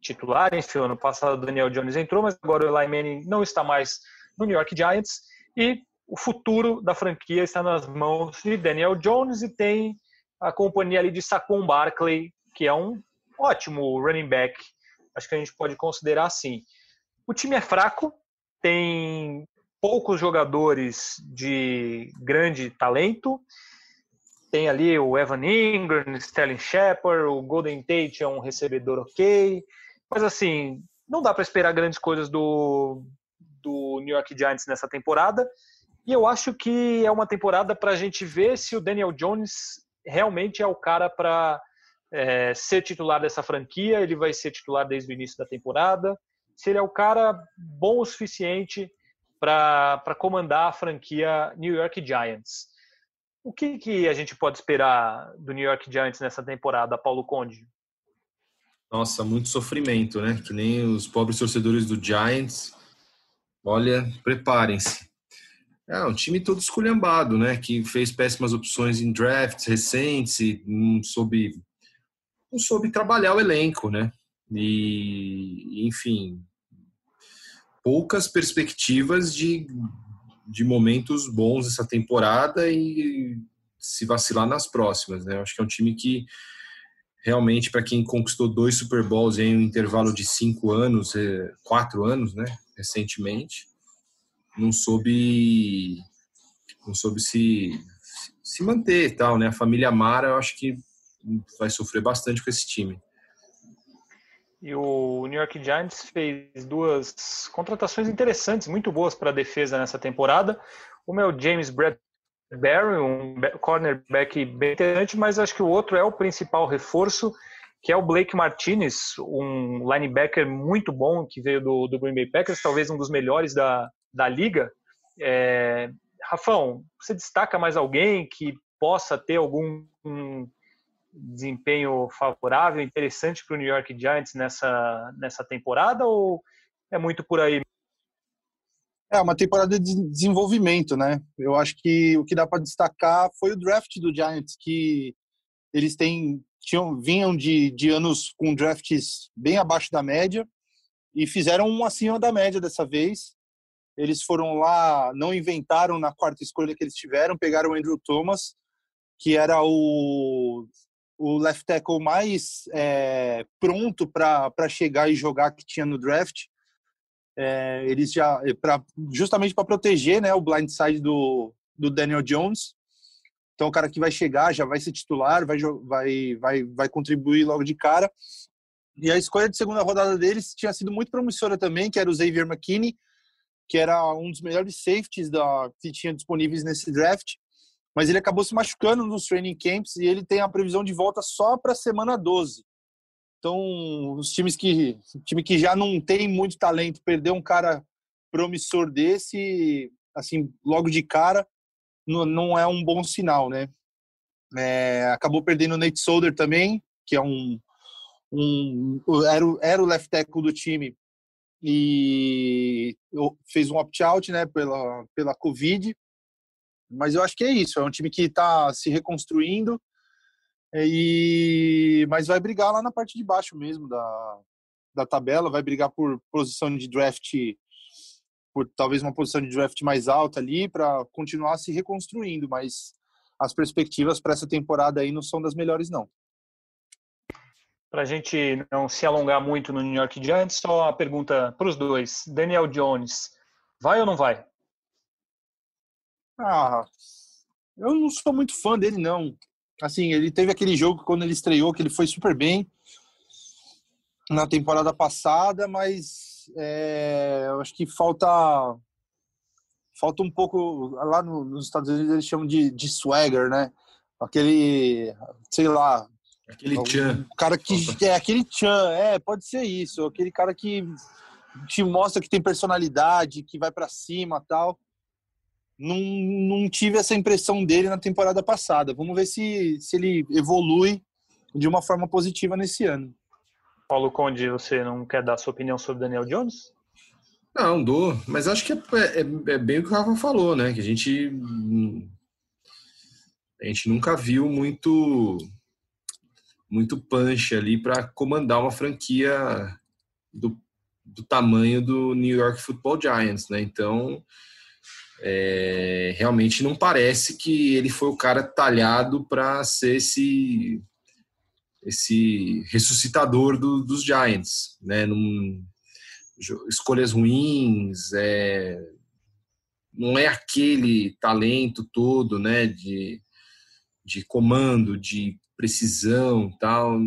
titular, enfim, ano passado o Daniel Jones entrou, mas agora o Eli Manning não está mais no New York Giants e o futuro da franquia está nas mãos de Daniel Jones e tem a companhia ali de Saquon Barkley, que é um ótimo running back. Acho que a gente pode considerar assim. O time é fraco, tem poucos jogadores de grande talento. Tem ali o Evan Ingram, Sterling Shepard, o Golden Tate é um recebedor ok. Mas assim, não dá para esperar grandes coisas do, do New York Giants nessa temporada. E eu acho que é uma temporada para a gente ver se o Daniel Jones realmente é o cara para é, ser titular dessa franquia. Ele vai ser titular desde o início da temporada. Se ele é o cara bom o suficiente para comandar a franquia New York Giants. O que, que a gente pode esperar do New York Giants nessa temporada, Paulo Conde? Nossa, muito sofrimento, né? Que nem os pobres torcedores do Giants. Olha, preparem-se. É um time todo esculhambado, né? Que fez péssimas opções em drafts recentes e não soube, não soube trabalhar o elenco, né? E, enfim, poucas perspectivas de, de momentos bons essa temporada e se vacilar nas próximas, né? Acho que é um time que realmente, para quem conquistou dois Super Bowls em um intervalo de cinco anos, é, quatro anos, né? Recentemente não soube não soube se se manter e tal, né? A família Mara, eu acho que vai sofrer bastante com esse time. E o New York Giants fez duas contratações interessantes, muito boas para a defesa nessa temporada. Uma é o James Bradbury, um cornerback bem interessante, mas acho que o outro é o principal reforço, que é o Blake Martinez, um linebacker muito bom que veio do, do Green Bay Packers, talvez um dos melhores da, da liga. É, Rafão, você destaca mais alguém que possa ter algum um desempenho favorável, interessante para o New York Giants nessa, nessa temporada ou é muito por aí? É uma temporada de desenvolvimento, né? Eu acho que o que dá para destacar foi o draft do Giants, que eles têm tinham vinham de, de anos com drafts bem abaixo da média e fizeram um acima da média dessa vez. Eles foram lá, não inventaram na quarta escolha que eles tiveram, pegaram o Andrew Thomas, que era o, o left tackle mais é, pronto para chegar e jogar que tinha no draft. É, eles já, pra, justamente para proteger né, o blindside do, do Daniel Jones. Então, o cara que vai chegar já vai ser titular, vai, vai, vai, vai contribuir logo de cara. E a escolha de segunda rodada deles tinha sido muito promissora também, que era o Xavier McKinney, que era um dos melhores safeties da, que tinha disponíveis nesse draft, mas ele acabou se machucando nos training camps e ele tem a previsão de volta só para a semana 12. Então, os times que, time que já não tem muito talento, perder um cara promissor desse, assim, logo de cara, não, não é um bom sinal, né? É, acabou perdendo o Nate Solder também, que é um, um era, era o left tackle do time e fez um opt-out, né, pela, pela Covid. Mas eu acho que é isso, é um time que está se reconstruindo, e mas vai brigar lá na parte de baixo mesmo da, da tabela, vai brigar por posição de draft, por talvez uma posição de draft mais alta ali para continuar se reconstruindo, mas as perspectivas para essa temporada aí não são das melhores não. Para a gente não se alongar muito no New York Giants, só uma pergunta para os dois. Daniel Jones, vai ou não vai? Ah, eu não sou muito fã dele, não assim, ele teve aquele jogo quando ele estreou, que ele foi super bem na temporada passada, mas é, eu acho que falta falta um pouco lá no, nos Estados Unidos eles chamam de, de swagger, né? Aquele, sei lá, aquele tchan. cara que é aquele tchan, é, pode ser isso, aquele cara que te mostra que tem personalidade, que vai para cima, tal não, não tive essa impressão dele na temporada passada. Vamos ver se, se ele evolui de uma forma positiva nesse ano. Paulo Conde, você não quer dar sua opinião sobre Daniel Jones? Não, dou, mas acho que é, é, é, bem o que o Rafa falou, né? Que a gente a gente nunca viu muito muito punch ali para comandar uma franquia do, do tamanho do New York Football Giants, né? Então é, realmente não parece que ele foi o cara talhado para ser esse esse ressuscitador do, dos Giants, né? Num, escolhas ruins, é, não é aquele talento todo, né? De, de comando, de precisão, tal.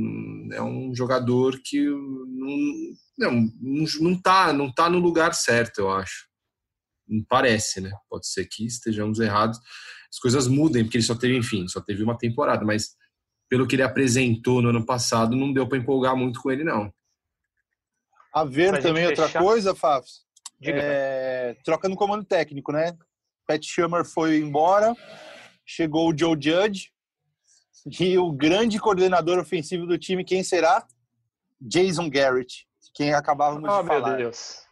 É um jogador que não, não, não tá, não tá no lugar certo, eu acho parece, né? Pode ser que estejamos errados. As coisas mudem, porque ele só teve, enfim, só teve uma temporada, mas pelo que ele apresentou no ano passado, não deu para empolgar muito com ele, não. A ver também outra coisa, Fafs. É, troca no comando técnico, né? Pat Schumer foi embora, chegou o Joe Judge e o grande coordenador ofensivo do time, quem será? Jason Garrett, quem acabávamos oh, de falar. Meu Deus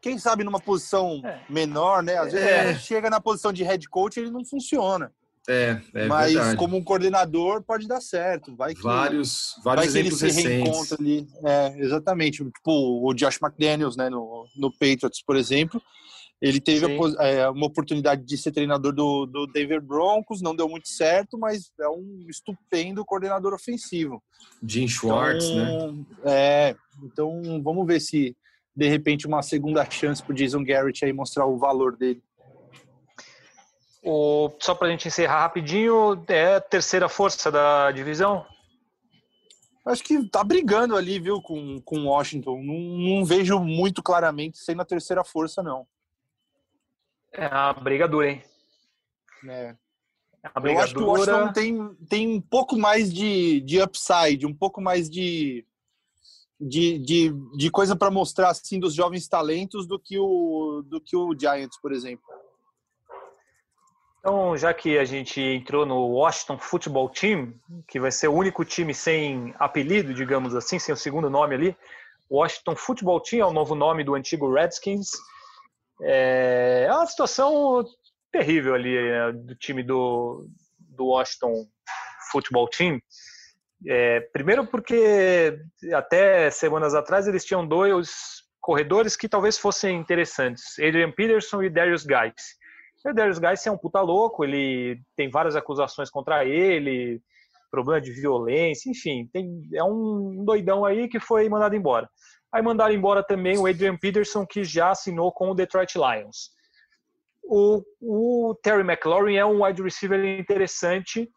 quem sabe numa posição é. menor, né? Às vezes é. chega na posição de head coach ele não funciona. É, é Mas verdade. como um coordenador pode dar certo. Vai que, vários vários vai que ele se reencontra ali. É, exatamente. Tipo o Josh McDaniels, né, no, no Patriots, por exemplo. Ele teve a, é, uma oportunidade de ser treinador do, do Denver Broncos, não deu muito certo, mas é um estupendo coordenador ofensivo. Jim Schwartz, então, né? É, então vamos ver se de repente uma segunda chance para o Jason Garrett aí mostrar o valor dele. O, só para a gente encerrar rapidinho, é a terceira força da divisão? Acho que tá brigando ali, viu, com, com Washington. Não, não vejo muito claramente sendo a terceira força, não. É a briga dura, hein? É. é Eu acho que o Washington tem, tem um pouco mais de, de upside, um pouco mais de, de, de, de coisa para mostrar assim dos jovens talentos do que o do que o Giants, por exemplo. Então, já que a gente entrou no Washington Football Team, que vai ser o único time sem apelido, digamos assim, sem o segundo nome ali, Washington Football Team é o novo nome do antigo Redskins. É, é uma situação terrível ali é, do time do, do Washington Football Team. É, primeiro porque até semanas atrás eles tinham dois corredores que talvez fossem interessantes, Adrian Peterson e Darius Guice. O Darius Guice é um puta louco, ele tem várias acusações contra ele, problema de violência, enfim, tem, é um doidão aí que foi mandado embora. Aí mandaram embora também o Adrian Peterson, que já assinou com o Detroit Lions. O, o Terry McLaurin é um wide receiver interessante,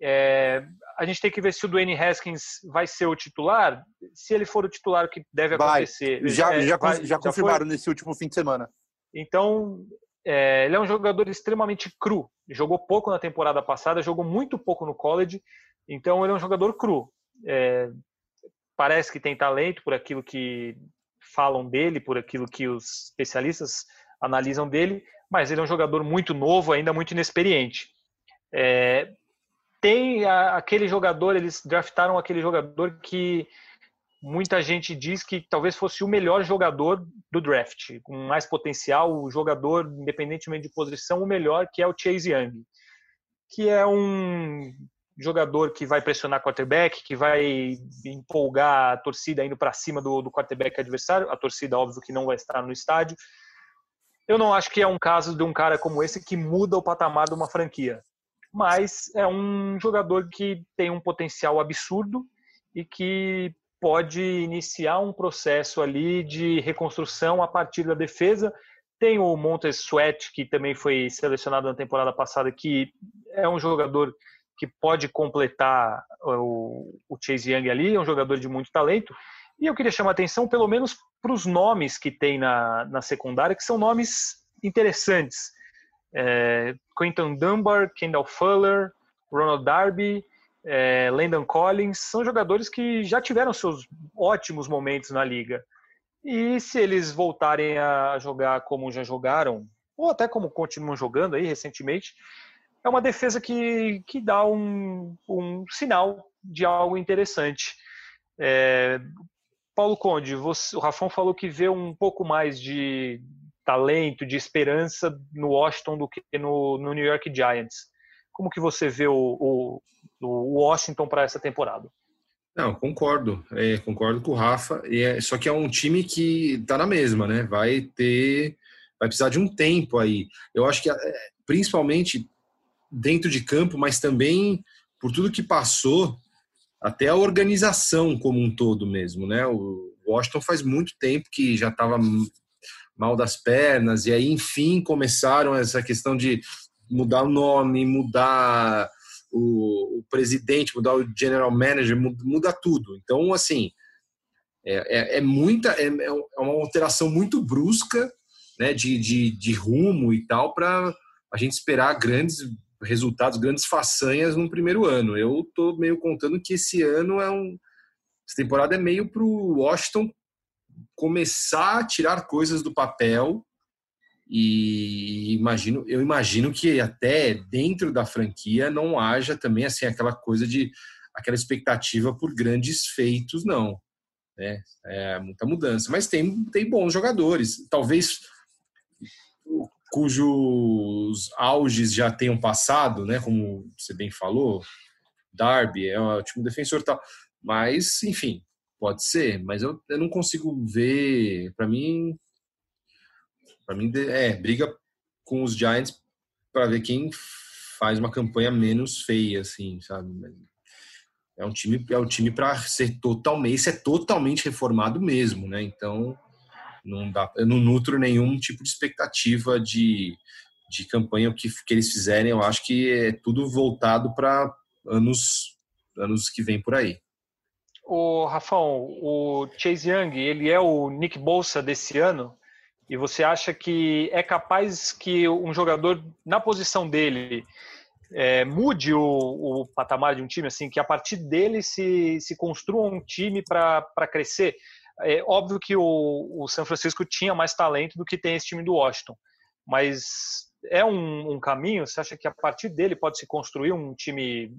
é, a gente tem que ver se o Dwayne Haskins vai ser o titular. Se ele for o titular, o que deve vai. acontecer? Já, é, já, vai, já confirmaram já nesse último fim de semana. Então, é, ele é um jogador extremamente cru. Jogou pouco na temporada passada, jogou muito pouco no college. Então, ele é um jogador cru. É, parece que tem talento por aquilo que falam dele, por aquilo que os especialistas analisam dele, mas ele é um jogador muito novo, ainda muito inexperiente. É, tem a, aquele jogador, eles draftaram aquele jogador que muita gente diz que talvez fosse o melhor jogador do draft, com mais potencial, o jogador, independentemente de posição, o melhor, que é o Chase Young, que é um jogador que vai pressionar quarterback, que vai empolgar a torcida indo para cima do, do quarterback adversário, a torcida, óbvio, que não vai estar no estádio. Eu não acho que é um caso de um cara como esse que muda o patamar de uma franquia, mas é um jogador que tem um potencial absurdo e que pode iniciar um processo ali de reconstrução a partir da defesa. Tem o Montes Sweat, que também foi selecionado na temporada passada, que é um jogador que pode completar o, o Chase Young ali, é um jogador de muito talento. E eu queria chamar atenção, pelo menos, para os nomes que tem na, na secundária, que são nomes interessantes. É, Quentin Dunbar, Kendall Fuller, Ronald Darby, é, Landon Collins, são jogadores que já tiveram seus ótimos momentos na liga. E se eles voltarem a jogar como já jogaram, ou até como continuam jogando aí recentemente, é uma defesa que, que dá um, um sinal de algo interessante. É, Paulo Conde, você, o Rafão falou que vê um pouco mais de talento, de esperança no Washington do que no, no New York Giants. Como que você vê o, o, o Washington para essa temporada? Não, concordo. É, concordo com o Rafa. É, só que é um time que está na mesma, né? Vai ter, vai precisar de um tempo aí. Eu acho que, é, principalmente dentro de campo, mas também por tudo que passou, até a organização como um todo mesmo, né? O Washington faz muito tempo que já estava mal das pernas e aí enfim começaram essa questão de mudar o nome, mudar o, o presidente, mudar o general manager, muda, tudo. Então assim é, é, é muita é, é uma alteração muito brusca, né? De, de, de rumo e tal para a gente esperar grandes resultados, grandes façanhas no primeiro ano. Eu estou meio contando que esse ano é um. Essa temporada é meio para o Washington começar a tirar coisas do papel e imagino, eu imagino que até dentro da franquia não haja também assim aquela coisa de aquela expectativa por grandes feitos, não. Né? É muita mudança, mas tem, tem bons jogadores. Talvez cujos auges já tenham passado, né? Como você bem falou, Darby é um ótimo defensor, tal. Mas, enfim, pode ser. Mas eu, eu não consigo ver. Para mim, para mim é briga com os Giants para ver quem faz uma campanha menos feia, assim, sabe? É um time, é um time para ser totalmente, esse é totalmente reformado mesmo, né? Então não dá, eu não nutro nenhum tipo de expectativa de, de campanha que, que eles fizerem. Eu acho que é tudo voltado para anos, anos que vem por aí. O Rafão, o Chase Young, ele é o Nick Bolsa desse ano. E você acha que é capaz que um jogador na posição dele é, mude o, o, patamar de um time, assim, que a partir dele se, se construa um time para crescer? É óbvio que o, o San Francisco tinha mais talento do que tem esse time do Washington, mas é um, um, caminho? Você acha que a partir dele pode se construir um time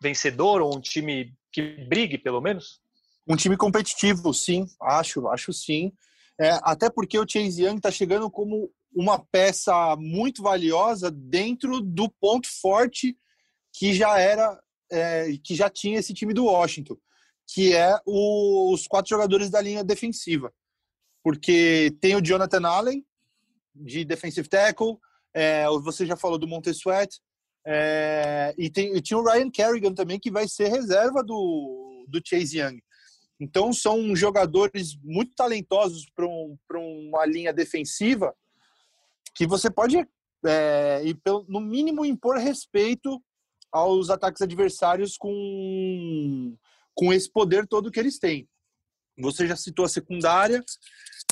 vencedor ou um time que brigue, pelo menos? Um time competitivo, sim, acho, acho sim. É, até porque o Chase Young está chegando como uma peça muito valiosa dentro do ponto forte que já era, é, que já tinha esse time do Washington que é o, os quatro jogadores da linha defensiva. Porque tem o Jonathan Allen, de defensive tackle, é, você já falou do Montessuet, é, e, tem, e tinha o Ryan Kerrigan também, que vai ser reserva do, do Chase Young. Então, são jogadores muito talentosos para um, uma linha defensiva que você pode, é, e pelo, no mínimo, impor respeito aos ataques adversários com com esse poder todo que eles têm. Você já citou a secundária,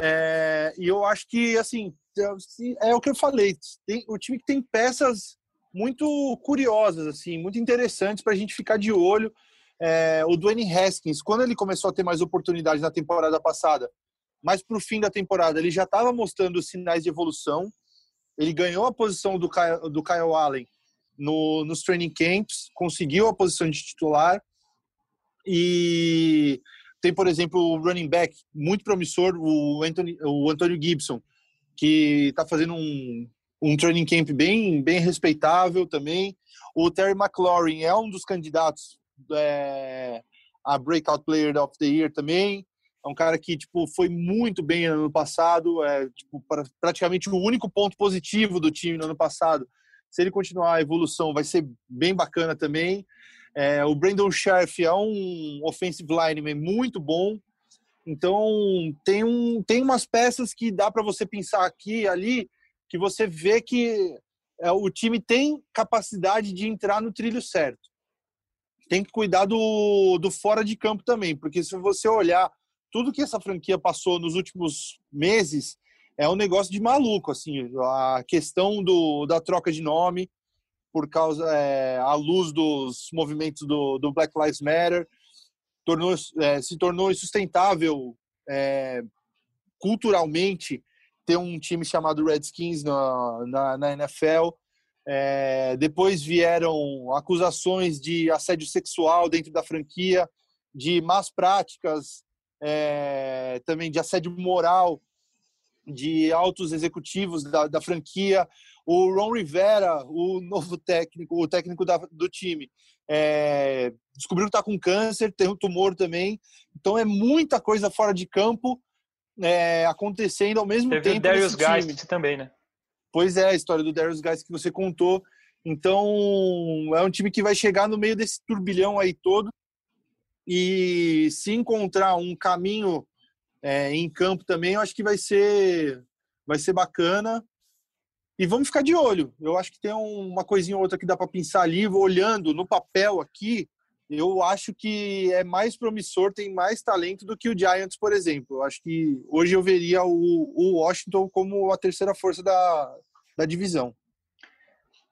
é, e eu acho que, assim, é, é o que eu falei, tem, o time que tem peças muito curiosas, assim, muito interessantes para a gente ficar de olho. é, o Dwayne Haskins, quando ele começou a ter mais oportunidades na temporada passada, mas para o fim da temporada ele já estava mostrando sinais de evolução. Ele ganhou a posição do Kyle, do Kyle Allen no, nos training camps, conseguiu a posição de titular e tem, por exemplo, o running back muito promissor, o Anthony, o Antônio Gibson, que está fazendo um, um training camp bem, bem respeitável também. O Terry McLaurin é um dos candidatos é, a Breakout Player of the Year também. É um cara que tipo foi muito bem no ano passado, é tipo, praticamente o único ponto positivo do time no ano passado. Se ele continuar a evolução, vai ser bem bacana também. É, o Brandon Scherf é um offensive lineman muito bom. Então, tem, um, tem umas peças que dá para você pensar aqui ali, que você vê que é, o time tem capacidade de entrar no trilho certo. Tem que cuidar do, do fora de campo também, porque se você olhar tudo que essa franquia passou nos últimos meses, é um negócio de maluco, assim, a questão do, da troca de nome por causa é, à luz dos movimentos do, do Black Lives Matter, tornou, é, se tornou insustentável é, culturalmente ter um time chamado Redskins na, na, na NFL. É, depois vieram acusações de assédio sexual dentro da franquia, de más práticas, é, também de assédio moral de altos executivos da, da, franquia. O Ron Rivera, o novo técnico, o técnico da, do time, é, descobriu que está com câncer, tem um tumor também. Então é muita coisa fora de campo é, acontecendo ao mesmo Teve tempo. Teve o Darius Geist também, né? Pois é, a história do Darius Geist que você contou. Então é um time que vai chegar no meio desse turbilhão aí todo e se encontrar um caminho é, em campo também, eu acho que vai ser vai ser bacana. E vamos ficar de olho. Eu acho que tem uma coisinha ou outra que dá para pensar ali, olhando no papel aqui. Eu acho que é mais promissor, tem mais talento do que o Giants, por exemplo. Eu acho que hoje eu veria o, o Washington como a terceira força da, da divisão.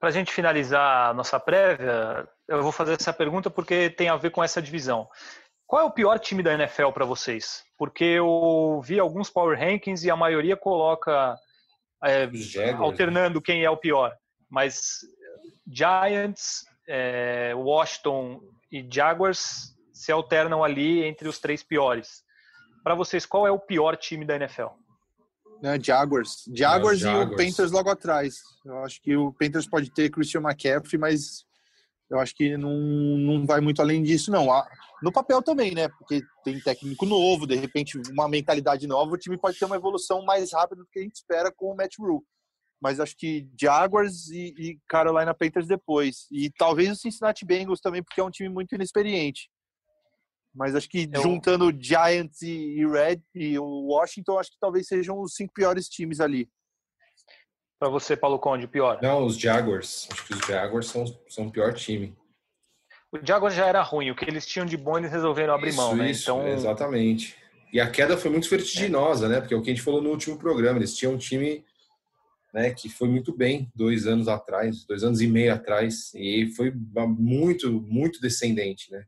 Para a gente finalizar a nossa prévia, eu vou fazer essa pergunta porque tem a ver com essa divisão. Qual é o pior time da NFL para vocês? Porque eu vi alguns Power Rankings e a maioria coloca é, alternando quem é o pior. Mas Giants, é, Washington e Jaguars se alternam ali entre os três piores. Para vocês, qual é o pior time da NFL? Né, Jaguars. Jaguars, é, Jaguars e o Panthers logo atrás. Eu acho que o Panthers pode ter Christian McCaffrey, mas eu acho que não, não vai muito além disso, não. No papel também, né? Porque tem técnico novo, de repente uma mentalidade nova, o time pode ter uma evolução mais rápida do que a gente espera com o Matt Rule. Mas acho que Jaguars e, e Carolina Panthers depois. E talvez o Cincinnati Bengals também, porque é um time muito inexperiente. Mas acho que Eu... juntando Giants e, e Red e o Washington, acho que talvez sejam os cinco piores times ali. Para você, Paulo Conde, pior? Não, os Jaguars. Acho que os Jaguars são, são o pior time. O Jaguars já era ruim. O que eles tinham de bom, eles resolveram abrir isso, mão, né? Isso, então... exatamente. E a queda foi muito vertiginosa, é. né? Porque é o que a gente falou no último programa. Eles tinham um time né, que foi muito bem dois anos atrás, dois anos e meio atrás. E foi muito, muito descendente, né?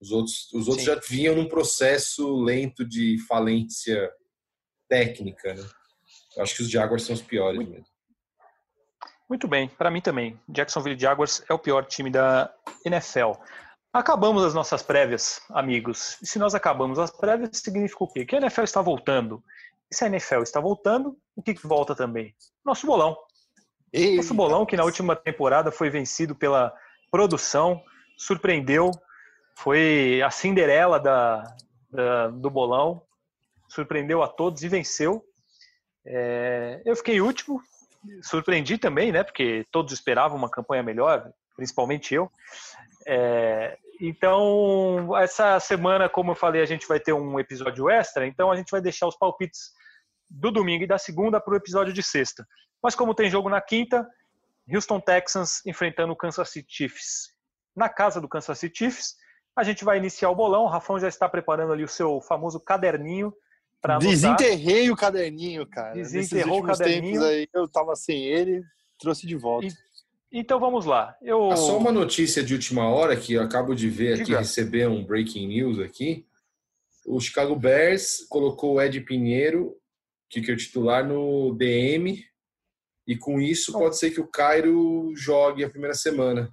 Os outros, os outros já vinham num processo lento de falência técnica, né? Eu acho que os Jaguars são os piores mesmo. Muito bem, para mim também. Jacksonville Jaguars é o pior time da NFL. Acabamos as nossas prévias, amigos. E se nós acabamos as prévias, significa o quê? Que a NFL está voltando. E se a NFL está voltando, o que, que volta também? Nosso bolão. Eita. Nosso bolão, que na última temporada foi vencido pela produção, surpreendeu, foi a Cinderela da, da do bolão, surpreendeu a todos e venceu. É, eu fiquei último, surpreendi também, né? Porque todos esperavam uma campanha melhor, principalmente eu. É, então, essa semana, como eu falei, a gente vai ter um episódio extra, então a gente vai deixar os palpites do domingo e da segunda para o episódio de sexta. Mas como tem jogo na quinta, Houston Texans enfrentando o Kansas City Chiefs. Na casa do Kansas City Chiefs, a gente vai iniciar o bolão. O Rafão já está preparando ali o seu famoso caderninho Desenterrei o caderninho, cara. Desenterrou o caderninho. Aí, eu tava sem ele, trouxe de volta. Então vamos lá. Eu... Ah, só uma notícia de última hora que eu acabo de ver aqui, Diga. receber um breaking news aqui. O Chicago Bears colocou o Ed Pinheiro, kicker titular, no DM. E com isso pode ser que o Cairo jogue a primeira semana.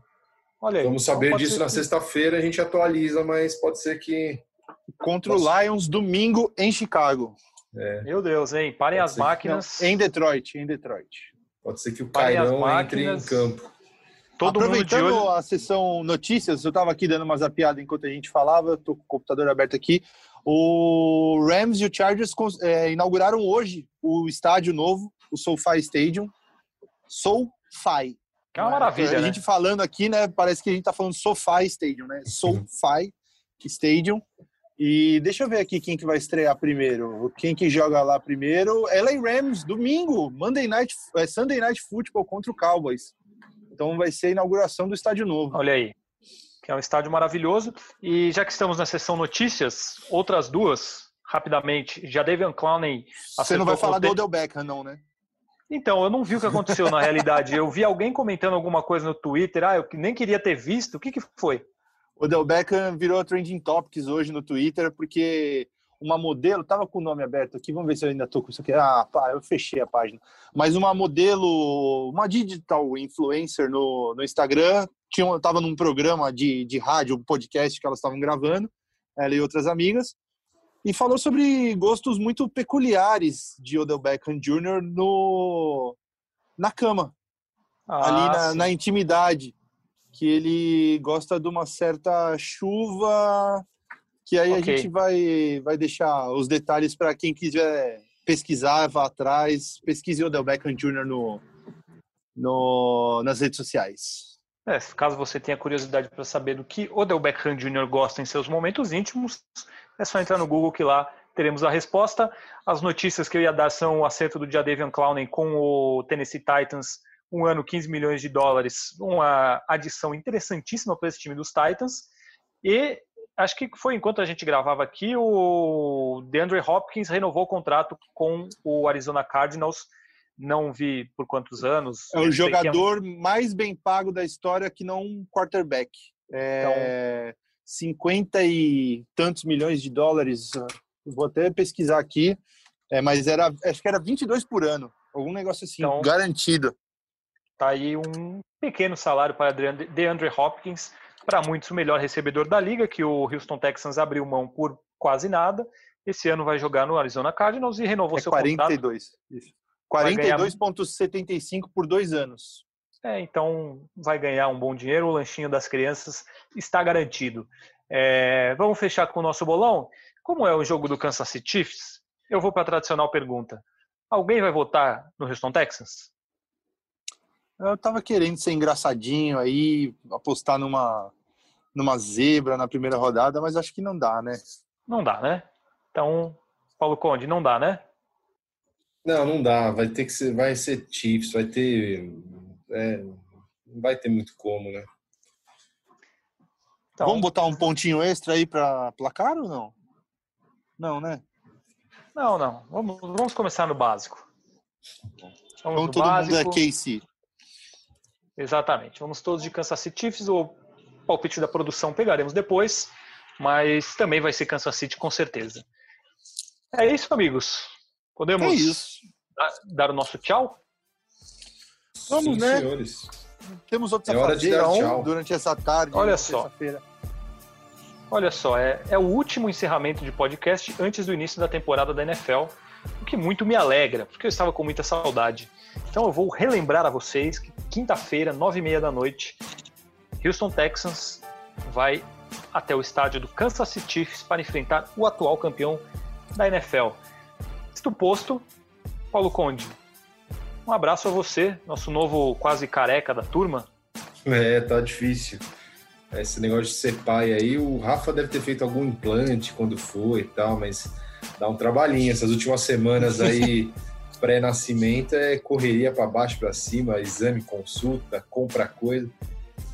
Olha aí. Vamos Então saber disso na que- sexta-feira, a gente atualiza, mas pode ser que. Contra o Lions, domingo, em Chicago. Meu Deus, hein? Parem Pode as que- máquinas. Em Detroit, em Detroit. Pode ser que o Parem as Cairão entre em campo. Todo mundo de Aproveitando olho. a sessão notícias, eu estava aqui dando uma zapiada enquanto a gente falava, estou com o computador aberto aqui. O Rams e o Chargers é, inauguraram hoje o estádio novo, o SoFi Stadium. SoFi. Que é uma maravilha, A né? gente falando aqui, né? Parece que a gente está falando SoFi Stadium, né? SoFi Stadium. E deixa eu ver aqui quem que vai estrear primeiro. Quem que joga lá primeiro? LA Rams, domingo, Monday Night, é, Sunday Night Football contra o Cowboys. Então vai ser a inauguração do estádio novo. Olha aí. Que é um estádio maravilhoso. E já que estamos na sessão notícias, outras duas, rapidamente. Já Davian Clowney Você não vai falar do Odell Beckham, não, né? Então, eu não vi o que aconteceu na realidade. Eu vi alguém comentando alguma coisa no Twitter. Ah, eu nem queria ter visto. O que, que foi? O Odell Beckham virou trending topics hoje no Twitter porque uma modelo, tava com o nome aberto aqui, vamos ver se eu ainda tô com isso aqui. Ah, pá, eu fechei a página. Mas uma modelo, uma digital influencer no, no Instagram, tinha, um- tava num programa de, de rádio, um podcast que elas estavam gravando, ela e outras amigas, e falou sobre gostos muito peculiares de Odell Beckham Jr. no, na cama, ali Ah, na, sim. na intimidade, que ele gosta de uma certa chuva, que aí Ok. a gente vai, vai deixar os detalhes para quem quiser pesquisar, vá atrás, pesquise o Odell Beckham Jr. No, no, nas redes sociais. É, caso você tenha curiosidade para saber do que Odell Beckham Jr. gosta em seus momentos íntimos, é só entrar no Google que lá teremos a resposta. As notícias que eu ia dar são o acerto do Jadavion Clowney com o Tennessee Titans, um ano 15 milhões de dólares, uma adição interessantíssima para esse time dos Titans. E acho que foi enquanto a gente gravava aqui, o DeAndre Hopkins renovou o contrato com o Arizona Cardinals. Não vi por quantos anos. É o que jogador mais bem pago da história que não um quarterback. É, 50 e tantos milhões de dólares. Vou até pesquisar aqui. É, mas era, acho que era 22 por ano. Algum negócio assim, Então- garantido. Tá aí um pequeno salário para DeAndre Hopkins, para muitos o melhor recebedor da liga, que o Houston Texans abriu mão por quase nada. Esse ano vai jogar no Arizona Cardinals e renovou É seu contrato. 42. Isso. Vai ganhar- 42,75 por dois anos. É, então vai ganhar um bom dinheiro, o lanchinho das crianças está garantido. É, vamos fechar com o nosso bolão? Como é o jogo do Kansas City Chiefs? Eu vou para a tradicional pergunta. Alguém vai votar no Houston Texans? Eu tava querendo ser engraçadinho aí, apostar numa, numa zebra na primeira rodada, mas acho que não dá, né? Não dá, né? Então, Paulo Conde, não dá, né? Não, não dá. Vai ter que ser, vai ser Chiefs, vai ter. é, não vai ter muito como, né? Então, Vamos botar um pontinho extra aí para placar ou não? Não, né? Não, não. Vamos, vamos começar no básico. Vamos Então todo mundo é básico. Exatamente. Vamos todos de Kansas City Chiefs. O palpite da produção pegaremos depois, mas também vai ser Kansas City com certeza. É isso, amigos. Podemos É isso. dar- dar o nosso tchau? Vamos, Sim, né? senhores. Temos outros É a hora de fazer dar então, tchau. durante essa tarde. Olha só. Olha só, é, é o último encerramento de podcast antes do início da temporada da NFL, o que muito me alegra, porque eu estava com muita saudade. Então eu vou relembrar a vocês que quinta-feira, nove e meia da noite, Houston Texans vai até o estádio do Kansas City Chiefs para enfrentar o atual campeão da NFL. Isto posto, Paulo Conde, um abraço a você, nosso novo quase careca da turma. É, tá difícil. Esse negócio de ser pai aí, o Rafa deve ter feito algum implante quando foi e tal, mas dá um trabalhinho. Essas últimas semanas aí, pré-nascimento, é correria para baixo, para cima, exame, consulta, compra coisa.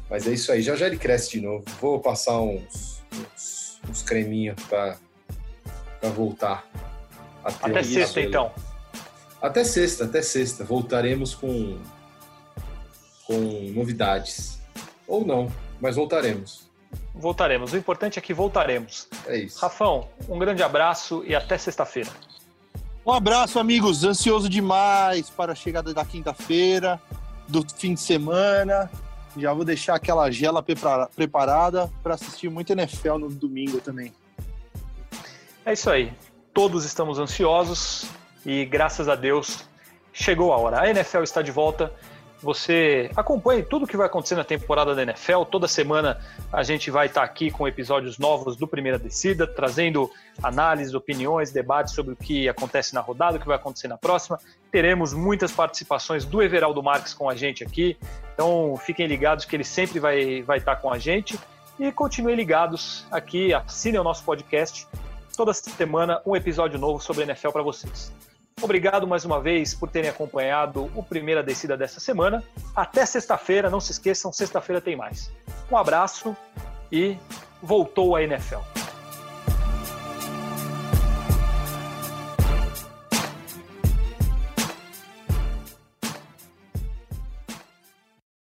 Mas é isso aí, já já ele cresce de novo. Vou passar uns, uns, uns creminhos para voltar. Até sexta, cabelo. então. Até sexta, até sexta. Voltaremos com, com novidades. Ou não, mas voltaremos. Voltaremos. O importante é que voltaremos. É isso. Rafão, um grande abraço e até sexta-feira. Um abraço, amigos. Ansioso demais para a chegada da quinta-feira, do fim de semana. Já vou deixar aquela gela preparada para assistir muito NFL no domingo também. É isso aí. Todos estamos ansiosos e graças a Deus chegou a hora. A NFL está de volta você acompanhe tudo o que vai acontecer na temporada da NFL. Toda semana a gente vai estar aqui com episódios novos do Primeira Descida, trazendo análises, opiniões, debates sobre o que acontece na rodada, o que vai acontecer na próxima. Teremos muitas participações do Everaldo Marques com a gente aqui. Então fiquem ligados que ele sempre vai, vai estar com a gente. E continuem ligados aqui, assinem o nosso podcast. Toda semana um episódio novo sobre NFL para vocês. Obrigado mais uma vez por terem acompanhado o Primeira Descida dessa semana. Até sexta-feira, não se esqueçam, sexta-feira tem mais. Um abraço e voltou a NFL.